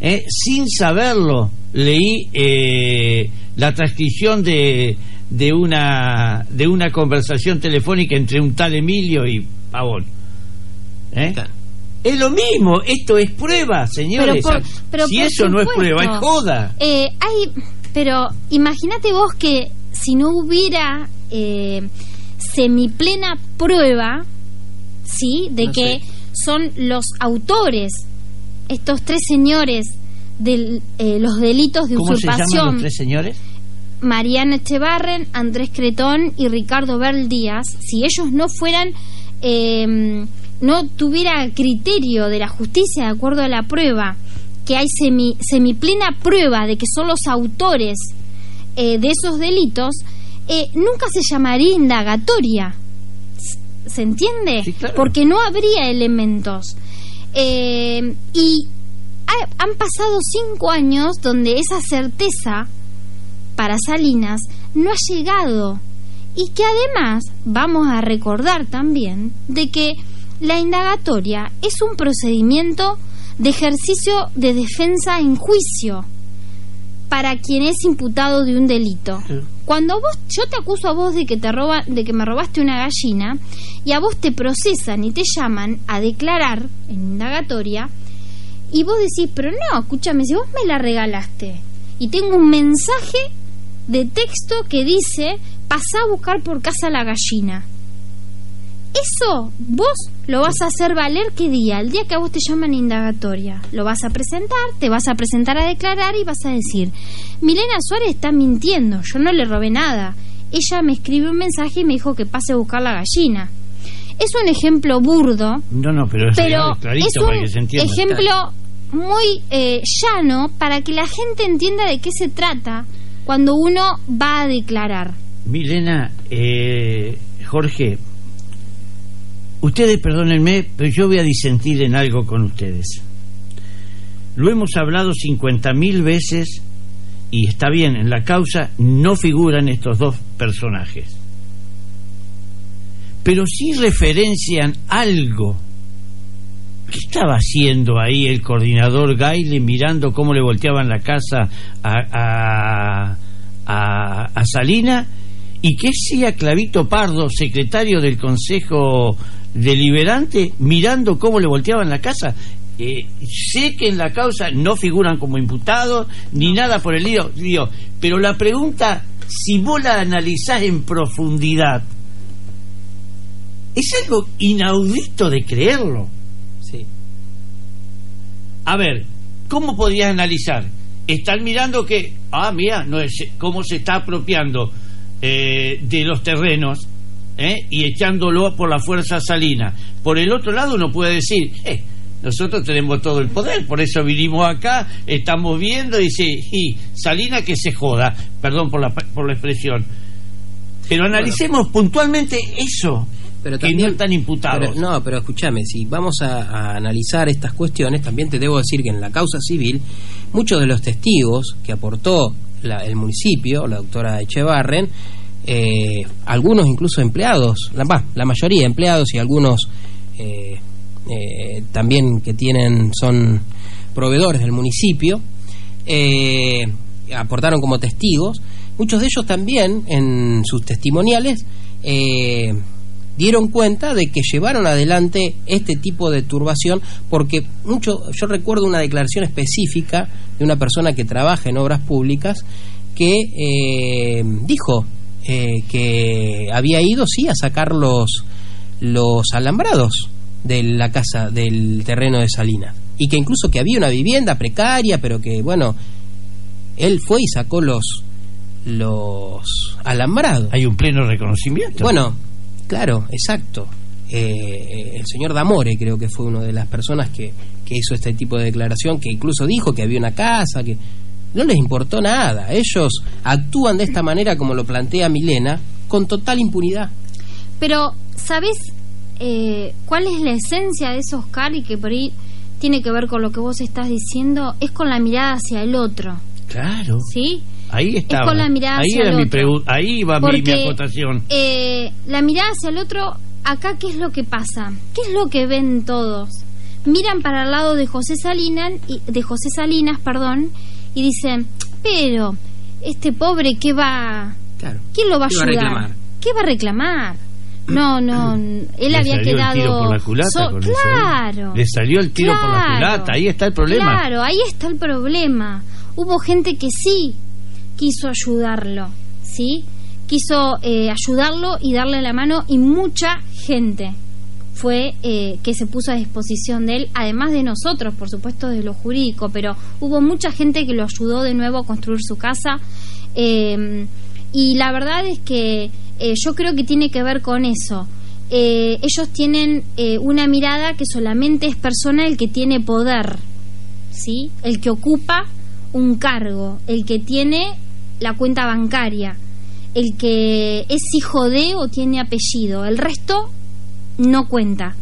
¿eh? sin saberlo, leí eh, la transcripción de, de, una, de una conversación telefónica entre un tal Emilio y Pavón. ¿Eh? Es lo mismo, esto es prueba, señores. Pero por- pero si eso no es prueba, es joda. Eh, hay, pero imagínate vos que si no hubiera eh, semiplena prueba, ¿sí? De No que sé. son los autores, estos tres señores, de los delitos de ¿Cómo se llaman usurpación. los tres señores? Mariana Echevarren, Andrés Cretón y Ricardo Berl Díaz, si ellos no fueran, eh, no tuviera criterio de la justicia de acuerdo a la prueba, que hay semi, semiplena prueba de que son los autores eh, de esos delitos, eh, nunca se llamaría indagatoria. ¿Se entiende? Sí, claro. Porque no habría elementos. Eh, y ha- han pasado cinco años donde esa certeza para Salinas no ha llegado y que además vamos a recordar también de que la indagatoria es un procedimiento de ejercicio de defensa en juicio para quien es imputado de un delito. Cuando vos yo te acuso a vos de que te roba de que me robaste una gallina y a vos te procesan y te llaman a declarar en indagatoria y vos decís, "Pero no, escúchame, si vos me la regalaste y tengo un mensaje de texto que dice, "Pasá a buscar por casa la gallina." Eso vos lo vas a hacer valer qué día, el día que a vos te llaman indagatoria. Lo vas a presentar, te vas a presentar a declarar y vas a decir, Milena Suárez está mintiendo, yo no le robé nada. Ella me escribió un mensaje y me dijo que pase a buscar la gallina. Es un ejemplo burdo, No, no, pero es pero es para un que se entienda. ejemplo muy eh, llano para que la gente entienda de qué se trata cuando uno va a declarar. Milena, eh, Jorge, ustedes perdónenme, pero yo voy a disentir en algo con ustedes. Lo hemos hablado 50.000 veces y está bien, en la causa no figuran estos dos personajes. Pero sí referencian algo. ¿Qué estaba haciendo ahí el coordinador Gaile mirando cómo le volteaban la casa a, a, a, a Salina? ¿Y qué hacía Clavito Pardo, secretario del Consejo Deliberante, mirando cómo le volteaban la casa? Eh, sé que en la causa no figuran como imputados ni nada por el lío, lío, pero la pregunta, si vos la analizás en profundidad, es algo inaudito de creerlo. A ver, ¿cómo podrías analizar? Están mirando que, ah, mira, no es, cómo se está apropiando eh, de los terrenos ¿eh? y echándolo por la fuerza salina. Por el otro lado, uno puede decir, eh, nosotros tenemos todo el poder, por eso vinimos acá, estamos viendo, y dice, y Salina que se joda, perdón por la, por la expresión. Pero analicemos puntualmente eso, Pero que también- no están imputados. Pero- no, pero escúchame, si vamos a, a analizar estas cuestiones, también te debo decir que en la causa civil, muchos de los testigos que aportó la- el municipio, la doctora Echevarren, eh, algunos incluso empleados, la, va, la mayoría empleados y algunos eh, eh, también que tienen son proveedores del municipio, eh, aportaron como testigos. Muchos de ellos también en sus testimoniales eh, dieron cuenta de que llevaron adelante este tipo de turbación porque mucho yo recuerdo una declaración específica de una persona que trabaja en obras públicas que eh, dijo eh, que había ido sí a sacar los los alambrados de la casa del terreno de Salinas y que incluso que había una vivienda precaria pero que bueno él fue y sacó los los alambrados Hay un pleno reconocimiento. bueno, claro, exacto. Eh, el señor Damore creo que fue una de las personas que, que hizo este tipo de declaración, que incluso dijo que había una casa, que no les importó nada. Ellos actúan de esta manera, como lo plantea Milena, con total impunidad. Pero, ¿sabes eh, cuál es la esencia de esos cari que por ahí tiene que ver con lo que vos estás diciendo? Es con la mirada hacia el otro, Claro. ¿sí? Ahí estaba. con la mirada ahí hacia era el mi otro. pregunta, ahí va mi, mi acotación. eh, la mirada hacia el otro, acá, ¿qué es lo que pasa? ¿Qué es lo que ven todos? miran para el lado de José Salinas, y, de José Salinas, perdón, y dicen, pero este pobre qué va, Claro. ¿quién lo va a ¿Qué va a ayudar? reclamar? ¿Qué va a reclamar? No, no, él Le había salió el quedado tiro por la culata so- con eso, ¿eh? claro. Le salió el tiro por la culata, ahí está el problema. Claro, ahí está el problema. Hubo gente que sí quiso ayudarlo, ¿sí? Quiso eh, ayudarlo y darle la mano y mucha gente fue eh, que se puso a disposición de él, además de nosotros, por supuesto, de lo jurídico, pero hubo mucha gente que lo ayudó de nuevo a construir su casa. eh, y la verdad es que eh, yo creo que tiene que ver con eso. Eh, ellos tienen una mirada que solamente es persona el que tiene poder, ¿sí? El que ocupa un cargo, el que tiene la cuenta bancaria, el que es hijo de o tiene apellido. El resto no cuenta.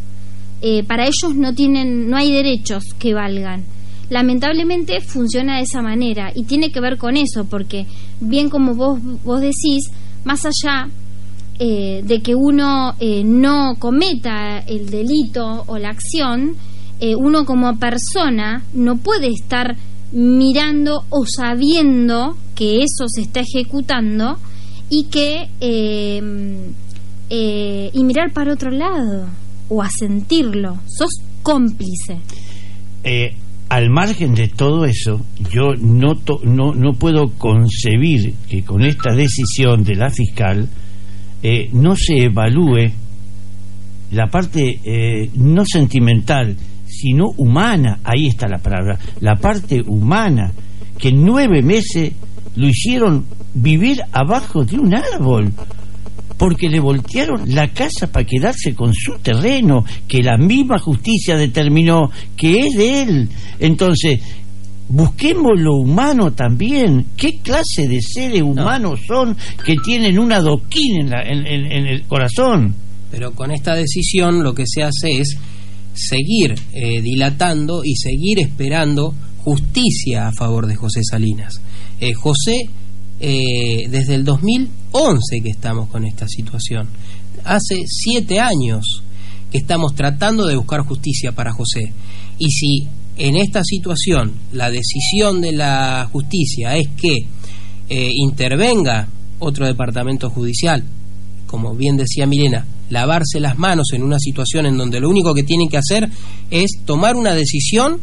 Eh, para ellos no tienen, no hay derechos que valgan. Lamentablemente funciona de esa manera y tiene que ver con eso, porque bien como vos, vos decís, más allá eh, de que uno eh, no cometa el delito o la acción, eh, uno como persona no puede estar mirando o sabiendo que eso se está ejecutando y que eh, eh, y mirar para otro lado o a sentirlo. Sos cómplice. Eh, al margen de todo eso, yo no, no, no puedo concebir que con esta decisión de la fiscal eh, no se evalúe la parte no sentimental, sino humana, ahí está la palabra, la parte humana, que en nueve meses lo hicieron vivir abajo de un árbol porque le voltearon la casa para quedarse con su terreno, que la misma justicia determinó que es de él. Entonces, busquemos lo humano también. ¿Qué clase de seres humanos son que tienen un adoquín en, la- en- en- en el corazón? Pero con esta decisión lo que se hace es seguir eh, dilatando y seguir esperando justicia a favor de José Salinas. Eh, José, eh, desde el 2011 que estamos con esta situación, hace siete años que estamos tratando de buscar justicia para José. Y si en esta situación la decisión de la justicia es que eh, intervenga otro departamento judicial, como bien decía Milena, lavarse las manos en una situación en donde lo único que tienen que hacer es tomar una decisión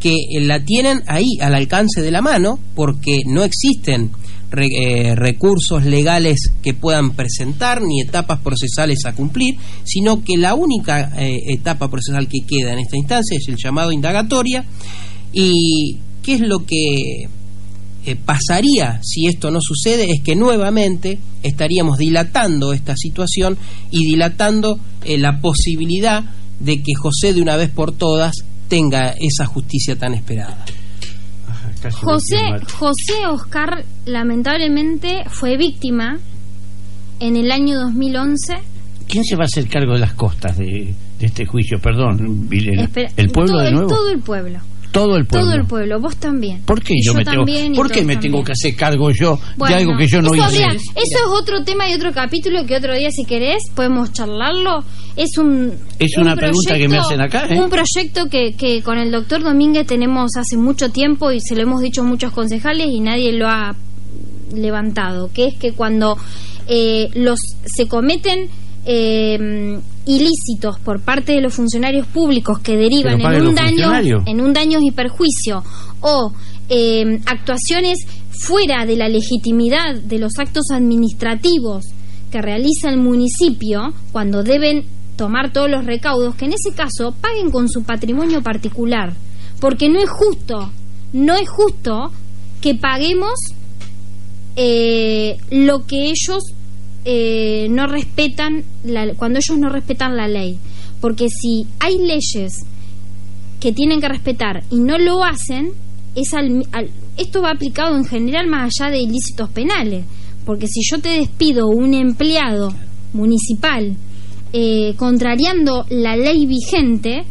que eh, la tienen ahí al alcance de la mano porque no existen eh, recursos legales que puedan presentar ni etapas procesales a cumplir, sino que la única eh, etapa procesal que queda en esta instancia es el llamado indagatoria. Y qué es lo que pasaría si esto no sucede es que nuevamente estaríamos dilatando esta situación y dilatando la posibilidad de que José de una vez por todas tenga esa justicia tan esperada. José, José Oscar lamentablemente fue víctima en el año 2011. ¿Quién se va a hacer cargo de las costas de, de este juicio? Perdón, Vilena. Espera, ¿El pueblo todo, de nuevo? todo el pueblo. Todo el pueblo. Todo el pueblo, vos también. ¿Por qué Y yo, me tengo, ¿por qué me tengo que hacer cargo yo Bueno, de algo que yo no eso, hice? eso es otro tema y otro capítulo que otro día, si querés, podemos charlarlo. Es un. Es un una pregunta que me hacen acá, ¿eh? Un proyecto que, que con el doctor Domínguez tenemos hace mucho tiempo y se lo hemos dicho a muchos concejales y nadie lo ha levantado. Que es que cuando eh, los se cometen. Eh, ilícitos por parte de los funcionarios públicos que derivan en un daño en un daño y perjuicio o eh, actuaciones fuera de la legitimidad de los actos administrativos que realiza el municipio cuando deben tomar todos los recaudos, que en ese caso paguen con su patrimonio particular, porque no es justo, no es justo que paguemos eh, lo que ellos eh, no respetan, la- cuando ellos no respetan la ley, porque si hay leyes que tienen que respetar y no lo hacen, es al- al- esto va aplicado en general más allá de ilícitos penales, porque si yo te despido un empleado municipal eh, contrariando la ley vigente,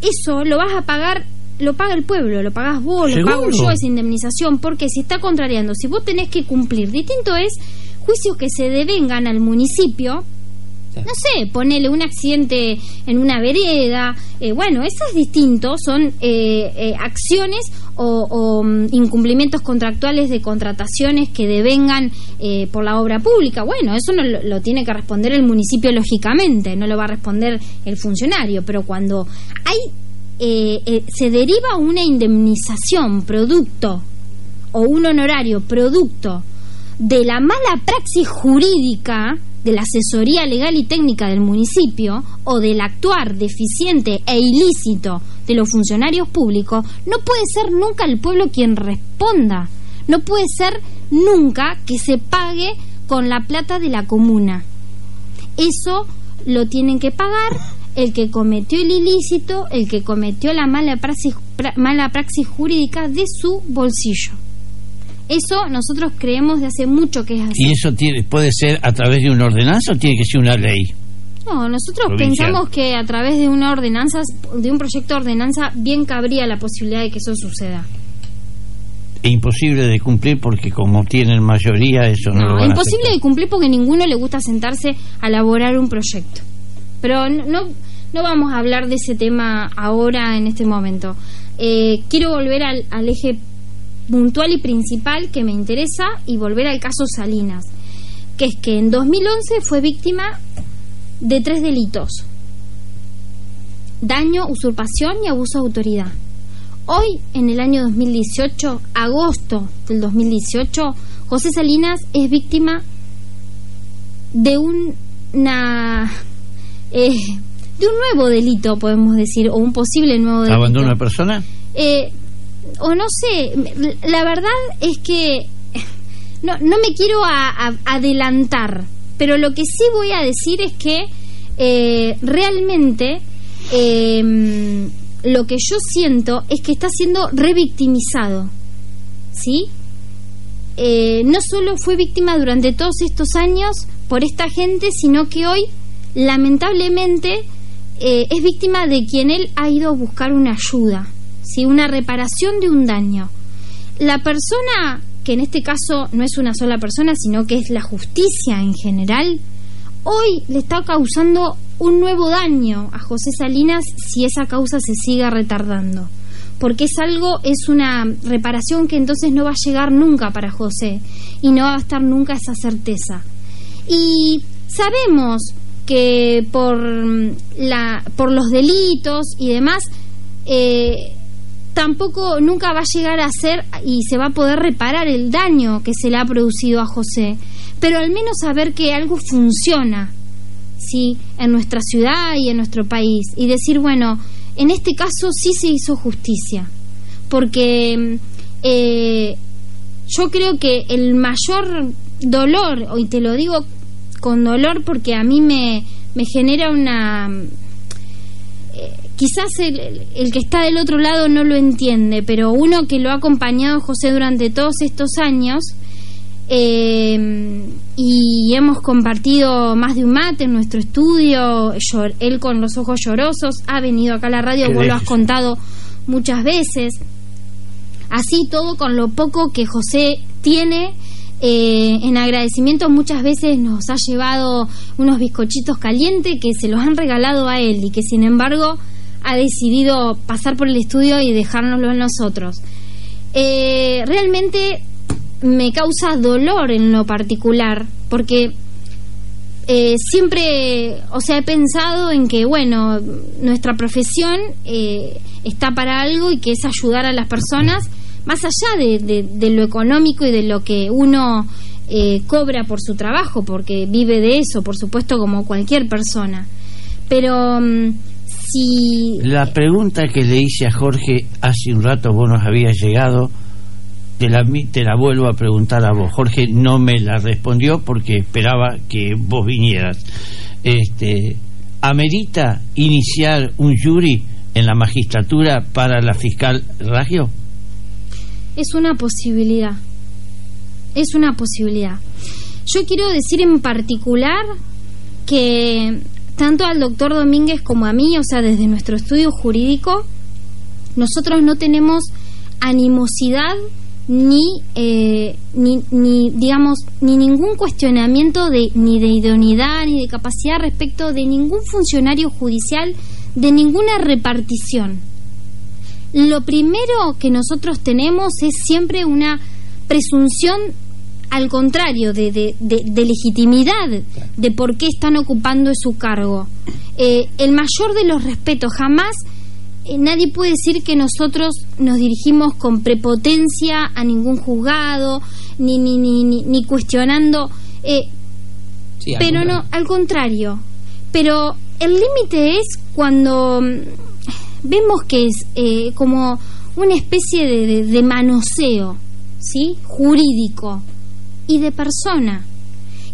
eso lo vas a pagar, lo paga el pueblo, lo pagas vos, lo pago yo esa indemnización, porque si está contrariando, si vos tenés que cumplir, distinto es juicios que se devengan al municipio no sé, ponele un accidente en una vereda, eh, bueno, eso es distinto, son eh, eh, acciones o, mm, incumplimientos contractuales de contrataciones que devengan por la obra pública. Bueno, eso no lo, tiene que responder el municipio lógicamente, no lo va a responder el funcionario, pero cuando hay se deriva una indemnización producto o un honorario producto de la mala praxis jurídica de la asesoría legal y técnica del municipio o del actuar deficiente e ilícito de los funcionarios públicos, no puede ser nunca el pueblo quien responda. No puede ser nunca que se pague con la plata de la comuna. Eso lo tienen que pagar el que cometió el ilícito, el que cometió la mala praxis, mala praxis jurídica de su bolsillo. Eso nosotros creemos de hace mucho que es así. ¿Y eso tiene, puede ser a través de una ordenanza o tiene que ser una ley? No, nosotros pensamos que a través de una ordenanza, de un proyecto de ordenanza, bien cabría la posibilidad de que eso suceda. Es imposible de cumplir porque como tienen mayoría eso no, no lo van imposible de cumplir porque ninguno le gusta sentarse a elaborar un proyecto. Pero no, no vamos a hablar de ese tema ahora en este momento. Eh, quiero volver al, al eje puntual y principal que me interesa y volver al caso Salinas, que es que en 2011 fue víctima de tres delitos. Daño, usurpación y abuso de autoridad. Hoy, en el año 2018, agosto del 2018, José Salinas es víctima de una... Eh, de un nuevo delito, podemos decir, o un posible nuevo delito. ¿Abandono de persona? Eh, o no sé, la verdad es que no, no me quiero adelantar, pero lo que sí voy a decir es que eh, realmente em, lo que yo siento es que está siendo revictimizado, ¿sí? Eh, no solo fue víctima durante todos estos años por esta gente, sino que hoy, lamentablemente, eh, es víctima de quien él ha ido a buscar una ayuda una reparación de un daño. La persona, que en este caso no es una sola persona, sino que es la justicia en general, hoy le está causando un nuevo daño a José Salinas si esa causa se sigue retardando. Porque es algo, es una reparación que entonces no va a llegar nunca para José y no va a estar nunca esa certeza. Y sabemos que por, la, por los delitos y demás, eh, tampoco nunca va a llegar a ser y se va a poder reparar el daño que se le ha producido a José, pero al menos saber que algo funciona, ¿sí? En nuestra ciudad y en nuestro país. Y decir, bueno, en este caso sí se hizo justicia, porque eh, yo creo que el mayor dolor, y te lo digo con dolor porque a mí me, me genera una quizás el, que está del otro lado no lo entiende, pero uno que lo ha acompañado José durante todos estos años eh, y hemos compartido más de un mate en nuestro estudio, él con los ojos llorosos, ha venido acá a la radio, vos lo has contado muchas veces, así todo con lo poco que José tiene. Eh, en agradecimiento muchas veces nos ha llevado unos bizcochitos calientes que se los han regalado a él y que sin embargo ha decidido pasar por el estudio y dejárnoslo en nosotros. Eh, realmente me causa dolor en lo particular, porque eh, siempre, o sea, he pensado en que, bueno, nuestra profesión eh, está para algo y que es ayudar a las personas, más allá de, de lo económico y de lo que uno cobra por su trabajo, porque vive de eso, por supuesto, como cualquier persona. Pero mm, la pregunta que le hice a Jorge hace un rato, vos nos habías llegado, te la, te la vuelvo a preguntar a vos. Jorge no me la respondió porque esperaba que vos vinieras. Este, ¿Amerita iniciar un jury en la magistratura para la fiscal Ragio? Es una posibilidad. Es una posibilidad. Yo quiero decir en particular que tanto al doctor Domínguez como a mí, o sea, desde nuestro estudio jurídico, nosotros no tenemos animosidad ni, eh, ni, ni, digamos, ni ningún cuestionamiento de, ni de idoneidad ni de capacidad respecto de ningún funcionario judicial, de ninguna repartición. Lo primero que nosotros tenemos es siempre una presunción al contrario de, de, de, legitimidad de por qué están ocupando su cargo. Eh, el mayor de los respetos, jamás eh, nadie puede decir que nosotros nos dirigimos con prepotencia a ningún juzgado, ni, ni, ni, ni, cuestionando, eh, pero no, al contrario. Pero el límite es cuando mm, vemos que es eh, como una especie de, de, manoseo, ¿sí? Jurídico y de persona.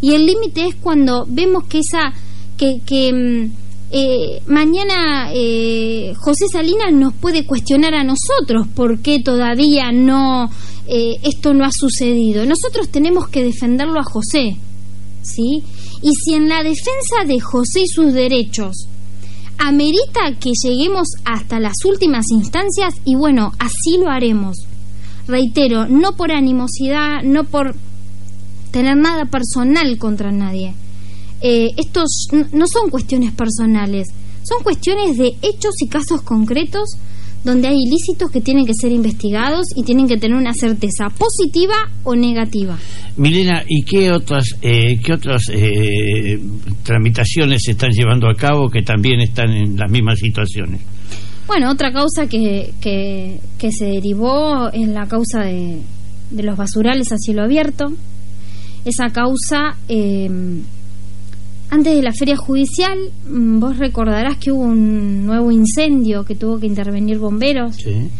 Y el límite es cuando vemos que esa que, que mm, eh, mañana eh, José Salinas nos puede cuestionar a nosotros por qué todavía no eh, esto no ha sucedido. Nosotros tenemos que defenderlo a José, ¿sí? Y si en la defensa de José y sus derechos amerita que lleguemos hasta las últimas instancias, y bueno, así lo haremos. Reitero, no por animosidad, no por tener nada personal contra nadie, eh, estos no son cuestiones personales, son cuestiones de hechos y casos concretos donde hay ilícitos que tienen que ser investigados y tienen que tener una certeza positiva o negativa. Milena, ¿y qué otras, eh, qué otras eh, tramitaciones se están llevando a cabo que también están en las mismas situaciones? Bueno, otra causa que, que, que se derivó es la causa de, de, los basurales a cielo abierto. Esa causa eh, antes de la feria judicial, mm, vos recordarás que hubo un nuevo incendio que tuvo que intervenir bomberos. Sí.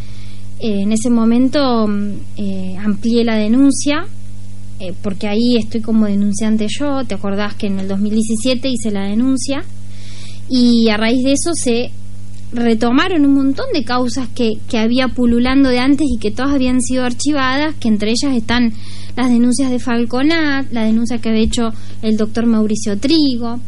Eh, en ese momento mm, eh, amplié la denuncia, eh, porque ahí estoy como denunciante yo. Te acordás que en el 2017 hice la denuncia. Y a raíz de eso se retomaron un montón de causas que, que había pululando de antes y que todas habían sido archivadas, que entre ellas están las denuncias de Falconat, la denuncia que había hecho el doctor Mauricio Trigo,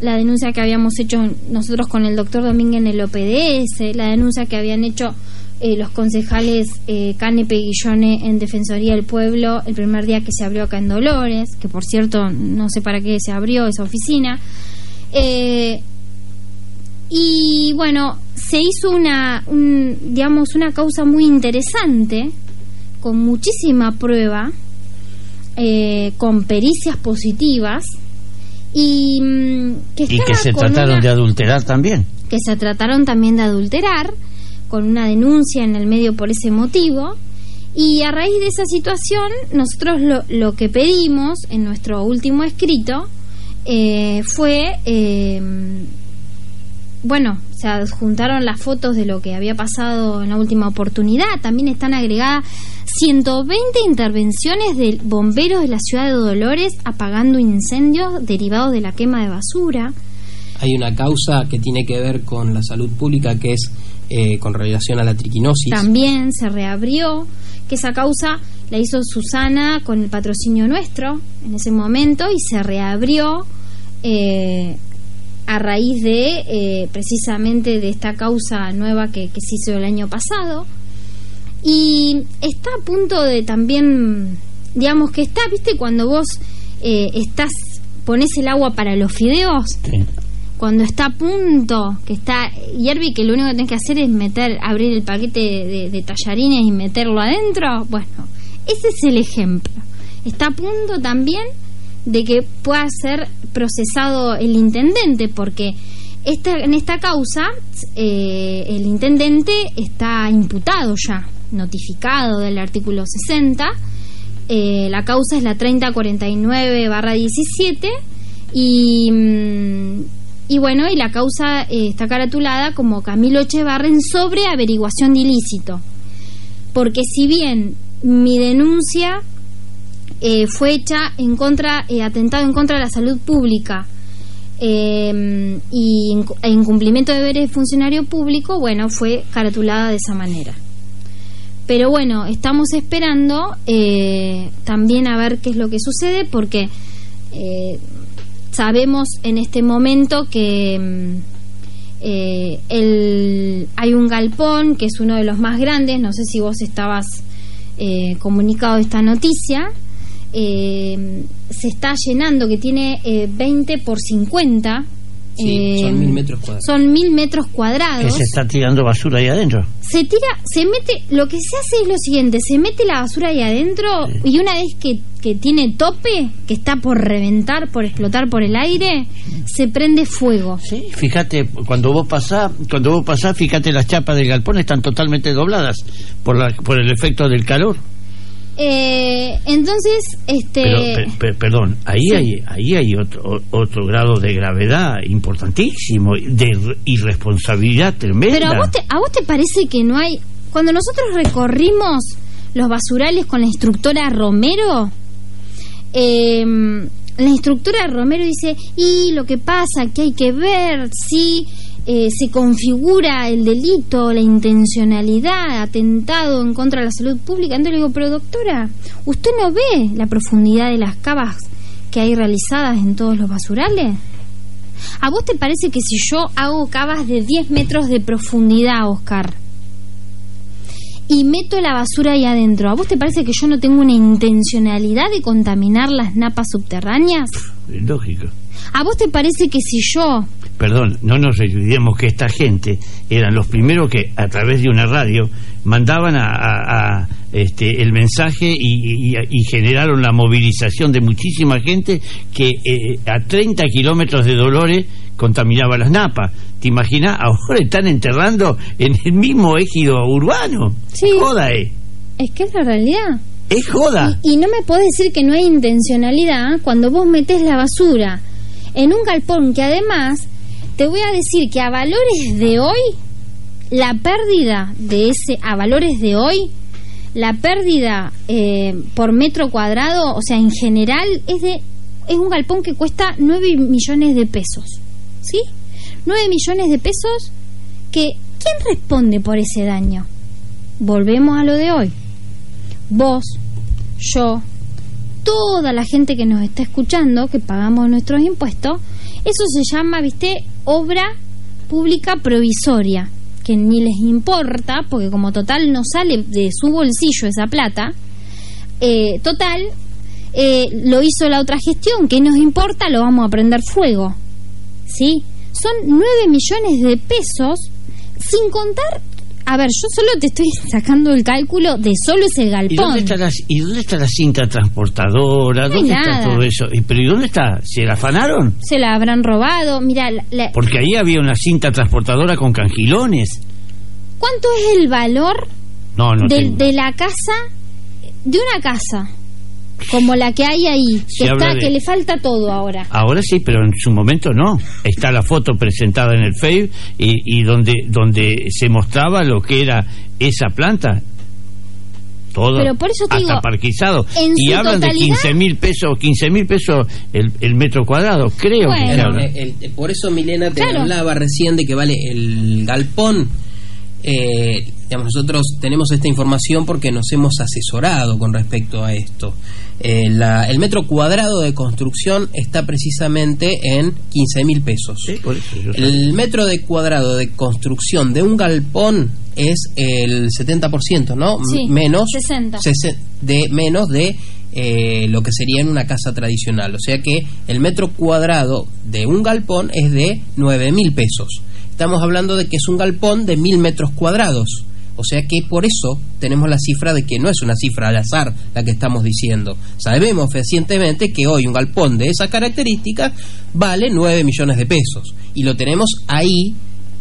la denuncia que habíamos hecho nosotros con el doctor Domínguez en el OPDS, la denuncia que habían hecho eh, los concejales eh, Canepe y Guillone en Defensoría del Pueblo el primer día que se abrió acá en Dolores, que por cierto no sé para qué se abrió esa oficina. Eh, y bueno, se hizo una, digamos, una causa muy interesante, con muchísima prueba, eh, con pericias positivas y mm, que, y que se trataron de adulterar también. Que se trataron también de adulterar con una denuncia en el medio por ese motivo. Y a raíz de esa situación, nosotros lo, lo que pedimos en nuestro último escrito eh, fue, eh, bueno, se adjuntaron las fotos de lo que había pasado en la última oportunidad, también están agregadas 120 intervenciones de bomberos de la ciudad de Dolores apagando incendios derivados de la quema de basura. Hay una causa que tiene que ver con la salud pública que es eh, con relación a la triquinosis. También se reabrió, que esa causa la hizo Susana con el patrocinio nuestro en ese momento y se reabrió eh, a raíz de eh, precisamente de esta causa nueva que, que se hizo el año pasado y está a punto de también, digamos que está, viste, cuando vos eh, estás, pones el agua para los fideos, cuando está a punto, que está hierve que lo único que tenés que hacer es meter, abrir el paquete de, de tallarines y meterlo adentro, bueno, ese es el ejemplo. Está a punto también de que pueda ser procesado el intendente, porque esta, en esta causa eh, el intendente está imputado ya notificado del artículo 60. Eh, la causa es la 3049-17 y, mm, y bueno, y la causa eh, está caratulada como Camilo Echevarren sobre averiguación de ilícito. Porque si bien mi denuncia eh, fue hecha en contra, atentado en contra de la salud pública, y en incumplimiento de deberes de funcionario público, bueno, fue caratulada de esa manera. Pero bueno, estamos esperando eh, también a ver qué es lo que sucede porque eh, sabemos en este momento que mm, eh, hay un galpón que es uno de los más grandes, no sé si vos estabas eh, comunicado esta noticia, eh, se está llenando, que tiene eh, 20 por 50. Sí, son eh, mil metros cuadrados. Son mil metros Que cuadrados. se está tirando basura ahí adentro. Se tira, se mete, lo que se hace es lo siguiente, se mete la basura ahí adentro y una vez que, que tiene tope, que está por reventar, por explotar por el aire, se prende fuego. Sí, fíjate, cuando vos pasás, cuando vos pasás, fíjate las chapas del galpón están totalmente dobladas por la, por el efecto del calor. Eh, entonces, este... Pero, pe- pe- perdón, ahí hay, ahí hay otro, otro grado de gravedad importantísimo, de ir- irresponsabilidad tremenda. Pero a vos, te, a vos te parece que no hay... Cuando nosotros recorrimos los basurales con la instructora Romero, eh, la instructora Romero dice, y lo que pasa que hay que ver si eh, se configura el delito, la intencionalidad, atentado en contra de la salud pública. Entonces le digo, pero doctora, ¿usted no ve la profundidad de las cavas que hay realizadas en todos los basurales? ¿A vos te parece que si yo hago cavas de 10 metros de profundidad, Oscar, y meto la basura ahí adentro, ¿a vos te parece que yo no tengo una intencionalidad de contaminar las napas subterráneas? Es lógico. ¿A vos te parece que si yo... Perdón, no nos olvidemos que esta gente eran los primeros que a través de una radio mandaban a, a- a, este, el mensaje y, y- y generaron la movilización de muchísima gente que eh, a 30 kilómetros de Dolores contaminaba las napas. ¿Te imaginas? Ahora están enterrando en el mismo ejido urbano. Sí. Joda, eh. Es que es la realidad. Es joda. Y, y no me podés decir que no hay intencionalidad cuando vos metés la basura en un galpón que además, te voy a decir que a valores de hoy, la pérdida de ese, a valores de hoy, la pérdida eh, por metro cuadrado, o sea, en general, es de es un galpón que cuesta 9 millones de pesos. ¿Sí? 9 millones de pesos que ¿quién responde por ese daño? Volvemos a lo de hoy. Vos, yo, toda la gente que nos está escuchando, que pagamos nuestros impuestos, eso se llama, viste, obra pública provisoria, que ni les importa, porque como total no sale de su bolsillo esa plata, eh, total, eh, lo hizo la otra gestión, que nos importa, lo vamos a prender fuego. ¿Sí? Son 9 millones de pesos, sin contar... A ver, yo solo te estoy sacando el cálculo de solo ese ¿Y galpón. dónde, está la, ¿Y dónde está la cinta transportadora? No ¿Dónde nada. está todo eso? ¿Y, ¿Pero ¿y dónde está? ¿Se la afanaron? Se la habrán robado. Mira, la- Porque ahí había una cinta transportadora con cangilones. ¿cuánto es el valor No, no de, tengo. de la casa, de una casa como la que hay ahí, que, habla está, de- que le falta todo ahora? Ahora sí, pero en su momento no. Está la foto presentada en el Facebook y, y donde, donde se mostraba lo que era esa planta. Todo. Pero por eso te hasta digo, parquizado. en Y su hablan de totalidad- 15 mil pesos, 15 mil pesos el, el metro cuadrado, creo que Bueno. habla. Eh, el- el- por eso Milena te Claro. hablaba recién de que vale el galpón. eh, digamos, nosotros tenemos esta información porque nos hemos asesorado con respecto a esto. Eh, la- el metro cuadrado de construcción está precisamente en 15 mil pesos. Sí, por eso yo sé. El metro de cuadrado de construcción de un galpón es el 70%, ¿no? Sí, menos 60. sese- de menos de eh, lo que sería en una casa tradicional. O sea que el metro cuadrado de un galpón es de 9 mil pesos. Estamos hablando de que es un galpón de mil metros cuadrados. O sea que por eso tenemos la cifra de que no es una cifra al azar la que estamos diciendo. Sabemos fehacientemente que hoy un galpón de esa característica vale 9 millones de pesos. Y lo tenemos ahí,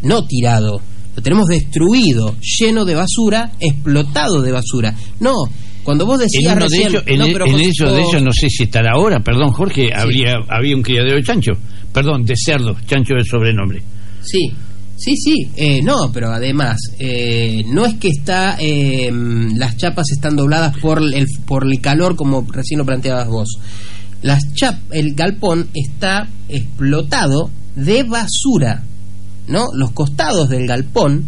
no tirado, lo tenemos destruido, lleno de basura, explotado de basura. No, cuando vos En decías uno de recién... ellos, en, no, pero en vos- ellos, de ellos no sé si estará ahora, perdón Jorge, habría, había un criadero de chancho, perdón, de cerdo, chancho es sobrenombre. Sí, sí, sí, eh, no, pero además, eh, no es que está, eh, las chapas están dobladas por el, por el calor como recién lo planteabas vos. Las chap, el galpón está explotado de basura, ¿no? Los costados del galpón,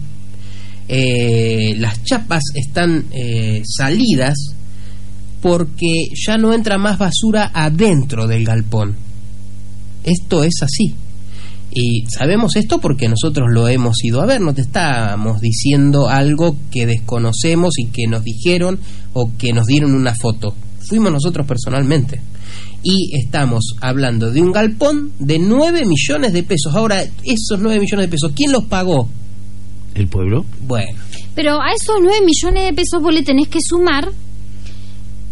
eh, las chapas están eh, salidas porque ya no entra más basura adentro del galpón. Esto es así. Y sabemos esto porque nosotros lo hemos ido a ver, no te estamos diciendo algo que desconocemos y que nos dijeron o que nos dieron una foto. Fuimos nosotros personalmente. Y estamos hablando de un galpón de 9 millones de pesos. Ahora, esos 9 millones de pesos, ¿quién los pagó? ¿El pueblo? Bueno, Pero a esos 9 millones de pesos vos le tenés que sumar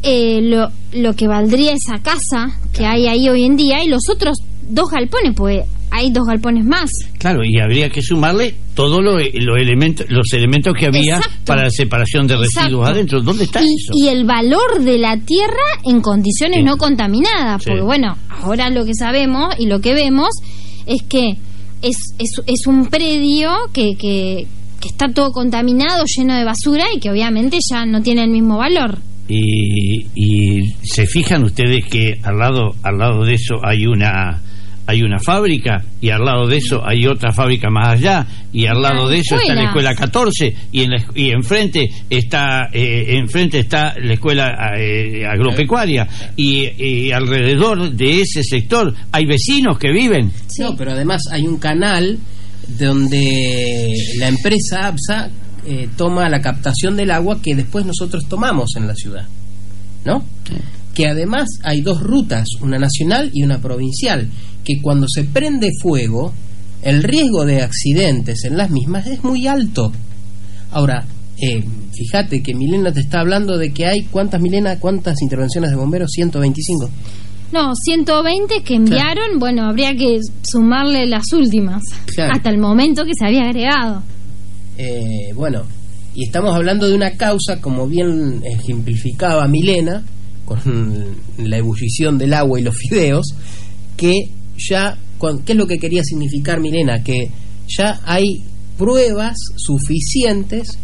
eh, lo, lo que valdría esa casa que hay ahí hoy en día y los otros dos galpones, pues hay dos galpones más. Claro, y habría que sumarle todos lo- los elementos, los elementos que había Exacto. para la separación de residuos adentro. ¿Dónde está y, eso? y el valor de la tierra en condiciones Sí. no contaminadas. Sí. Porque bueno, ahora lo que sabemos y lo que vemos es que es, es, es un predio que, que, que está todo contaminado, lleno de basura y que obviamente ya no tiene el mismo valor. Y, y se fijan ustedes que al lado, al lado de eso hay una hay una fábrica y al lado de eso hay otra fábrica más allá y al lado de eso está la escuela escuelas. 14 y en la, y enfrente está eh, enfrente está la escuela eh, agropecuaria y, y alrededor de ese sector hay vecinos que viven Sí. No, pero además hay un canal donde la empresa APSA eh, toma la captación del agua que después nosotros tomamos en la ciudad, ¿no? Que además hay dos rutas, una nacional y una provincial, que cuando se prende fuego, el riesgo de accidentes en las mismas es muy alto. Ahora, eh, fíjate que Milena te está hablando de que hay, ¿cuántas Milena? ¿Cuántas intervenciones de bomberos? 125. No, 120 que enviaron, bueno, habría que sumarle las últimas, Claro. hasta el momento que se había agregado. Eh, bueno, y estamos hablando de una causa, como bien ejemplificaba Milena, con la ebullición del agua y los fideos, que ya, ¿qué es lo que quería significar Milena? Que ya hay pruebas suficientes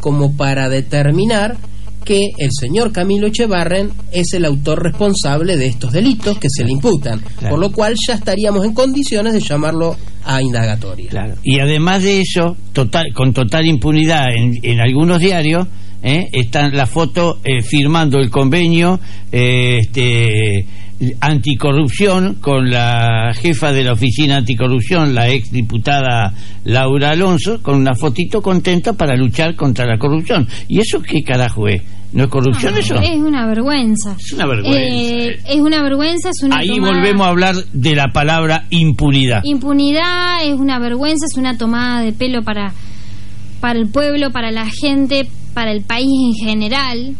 como para determinar que el señor Camilo Echevarren es el autor responsable de estos delitos que se le imputan, Claro. por lo cual ya estaríamos en condiciones de llamarlo a indagatoria. Claro. Y además de eso, total, con total impunidad en, en algunos diarios, ¿eh? están la foto eh, firmando el convenio eh, este, anticorrupción con la jefa de la oficina anticorrupción, la ex diputada Laura Alonso, con una fotito contenta para luchar contra la corrupción. ¿Y eso qué carajo es? ¿No es corrupción eso? Es una vergüenza. Es una vergüenza. Eh, es una vergüenza, es una Ahí tomada- volvemos a hablar de la palabra impunidad. Impunidad es una vergüenza, es una tomada de pelo para, para el pueblo, para la gente, para el país en general.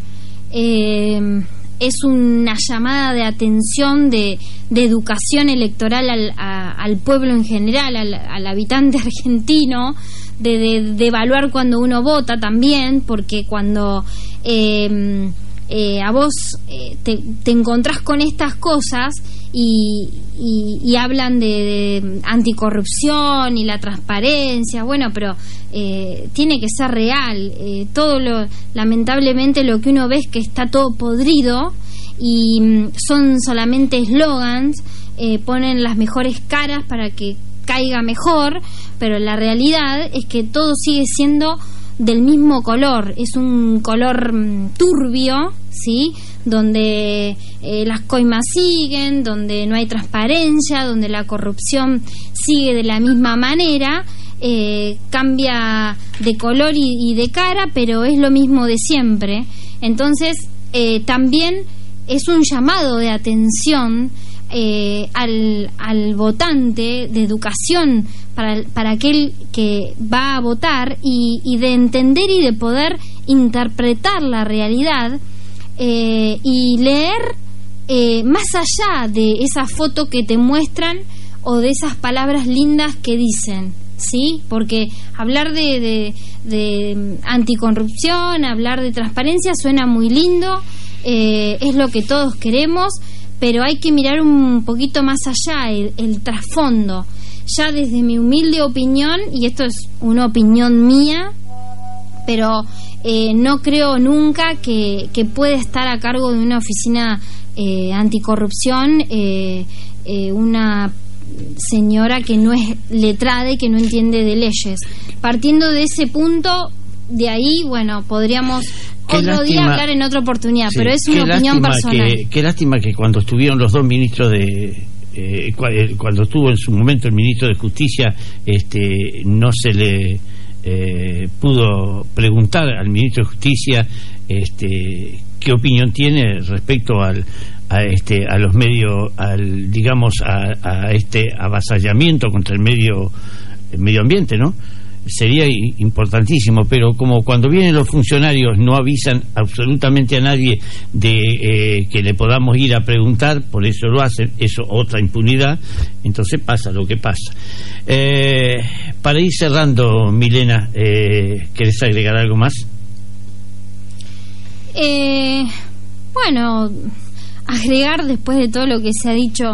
Eh, es una llamada de atención, de, de educación electoral al, pueblo en general, al, al habitante argentino, de, de- de evaluar cuando uno vota también, porque cuando eh, eh, a vos eh, te, te encontrás con estas cosas y, y- y hablan de, de anticorrupción y la transparencia, bueno, pero eh, tiene que ser real. Eh, todo lo, lamentablemente, lo que uno ve es que está todo podrido y mm, son solamente eslogans, eh, ponen las mejores caras para que caiga mejor, pero la realidad es que todo sigue siendo del mismo color, es un color mm, turbio, ¿sí? Donde eh, las coimas siguen, donde no hay transparencia, donde la corrupción sigue de la misma manera, eh, cambia de color y, de cara, pero es lo mismo de siempre. Entonces, eh, también es un llamado de atención eh, al, votante de educación para, para aquel que va a votar y de entender y de poder interpretar la realidad eh, y leer eh, más allá de esa foto que te muestran o de esas palabras lindas que dicen. ¿Sí? Porque hablar de, de, de anticorrupción, hablar de transparencia suena muy lindo, eh, es lo que todos queremos, pero hay que mirar un poquito más allá, el trasfondo. Ya desde mi humilde opinión, y esto es una opinión mía, pero eh, no creo nunca que, que pueda estar a cargo de una oficina eh, anticorrupción eh, eh, una señora que no es letrada y que no entiende de leyes. Partiendo de ese punto, de ahí, bueno, podríamos Qué otro día hablar en otra oportunidad, Sí, pero es una opinión personal. Que, qué lástima que cuando estuvieron los dos ministros de eh, cuando estuvo en su momento el ministro de Justicia, este, no se le pudo preguntar al ministro de Justicia este, qué opinión tiene respecto al, a este a los medios al digamos a, este avasallamiento contra el medio el medio ambiente no sería importantísimo pero como cuando vienen los funcionarios no avisan absolutamente a nadie de eh, que le podamos ir a preguntar por eso lo hacen eso otra impunidad entonces pasa lo que pasa eh, para ir cerrando Milena eh, ¿querés agregar algo más? Eh, bueno agregar después de todo lo que se ha dicho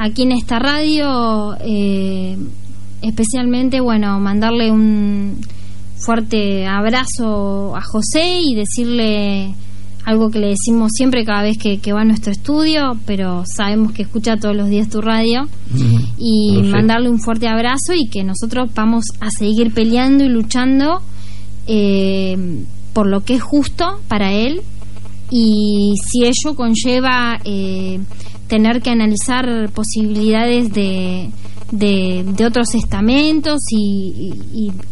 aquí en esta radio, eh, especialmente, bueno, mandarle un fuerte abrazo a José y decirle algo que le decimos siempre cada vez que, va a nuestro estudio, pero sabemos que escucha todos los días tu radio, y mandarle un fuerte abrazo y que nosotros vamos a seguir peleando y luchando eh, por lo que es justo para él. Y si ello conlleva eh, tener que analizar posibilidades de, de, otros estamentos y,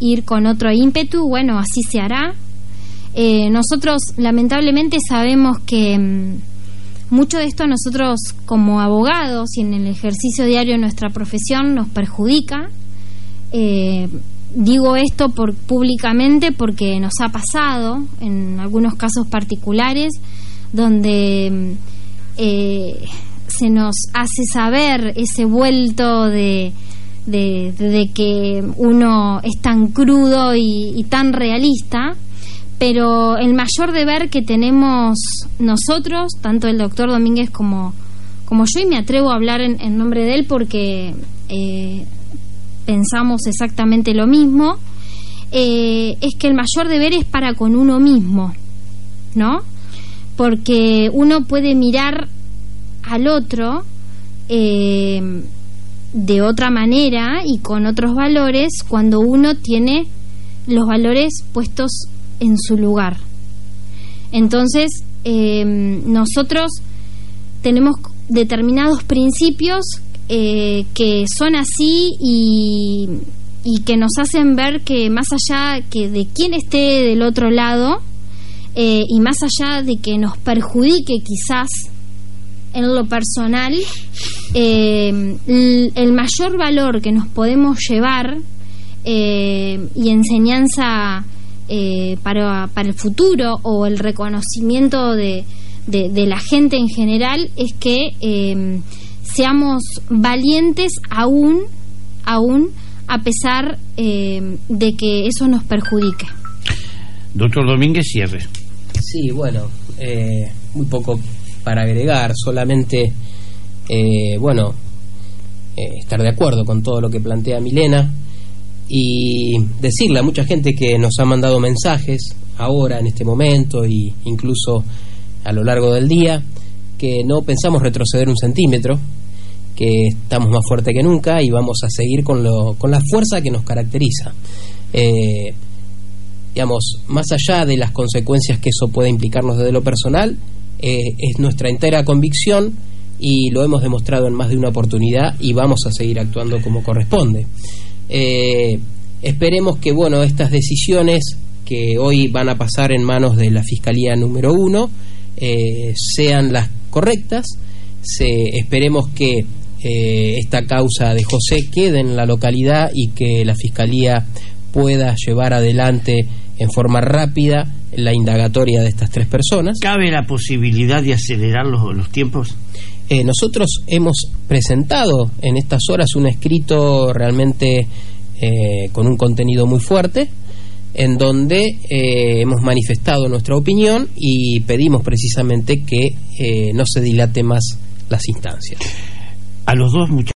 ir con otro ímpetu, bueno, así se hará. Eh, nosotros lamentablemente sabemos que mm, mucho de esto a nosotros como abogados y en el ejercicio diario de nuestra profesión nos perjudica. Eh, digo esto por, públicamente porque nos ha pasado en algunos casos particulares donde mm, eh, se nos hace saber ese vuelto de, de, que uno es tan crudo y, tan realista, pero el mayor deber que tenemos nosotros, tanto el doctor Domínguez como, como yo, y me atrevo a hablar en, nombre de él porque eh, pensamos exactamente lo mismo, eh, es que el mayor deber es para con uno mismo, ¿no? Porque uno puede mirar al otro eh, de otra manera y con otros valores cuando uno tiene los valores puestos en su lugar. Entonces, eh, nosotros tenemos determinados principios eh, que son así y, y, que nos hacen ver que más allá que de quién esté del otro lado eh, y más allá de que nos perjudique quizás en lo personal, eh, el, mayor valor que nos podemos llevar y enseñanza para, para el futuro o el reconocimiento de, de, de, la gente en general es que seamos valientes aún, aún a pesar eh, de que eso nos perjudique. Doctor Domínguez, cierre. Sí, bueno, eh, muy poco para agregar, solamente, eh, bueno, estar de acuerdo con todo lo que plantea Milena y decirle a mucha gente que nos ha mandado mensajes ahora, en este momento, e incluso a lo largo del día, que no pensamos retroceder un centímetro, que estamos más fuertes que nunca y vamos a seguir con, lo, con la fuerza que nos caracteriza. Eh, digamos, más allá de las consecuencias que eso puede implicarnos desde lo personal, eh, es nuestra entera convicción y lo hemos demostrado en más de una oportunidad y vamos a seguir actuando como corresponde. Eh, esperemos que bueno estas decisiones que hoy van a pasar en manos de la Fiscalía número uno sean las correctas. Se, esperemos que eh, esta causa de José quede en la localidad y que la Fiscalía pueda llevar adelante en forma rápida la indagatoria de estas tres personas. ¿Cabe la posibilidad de acelerar los, los tiempos? Eh, nosotros hemos presentado en estas horas un escrito realmente eh, con un contenido muy fuerte, en donde hemos manifestado nuestra opinión y pedimos precisamente que no se dilate más las instancias. a los dos muchachos.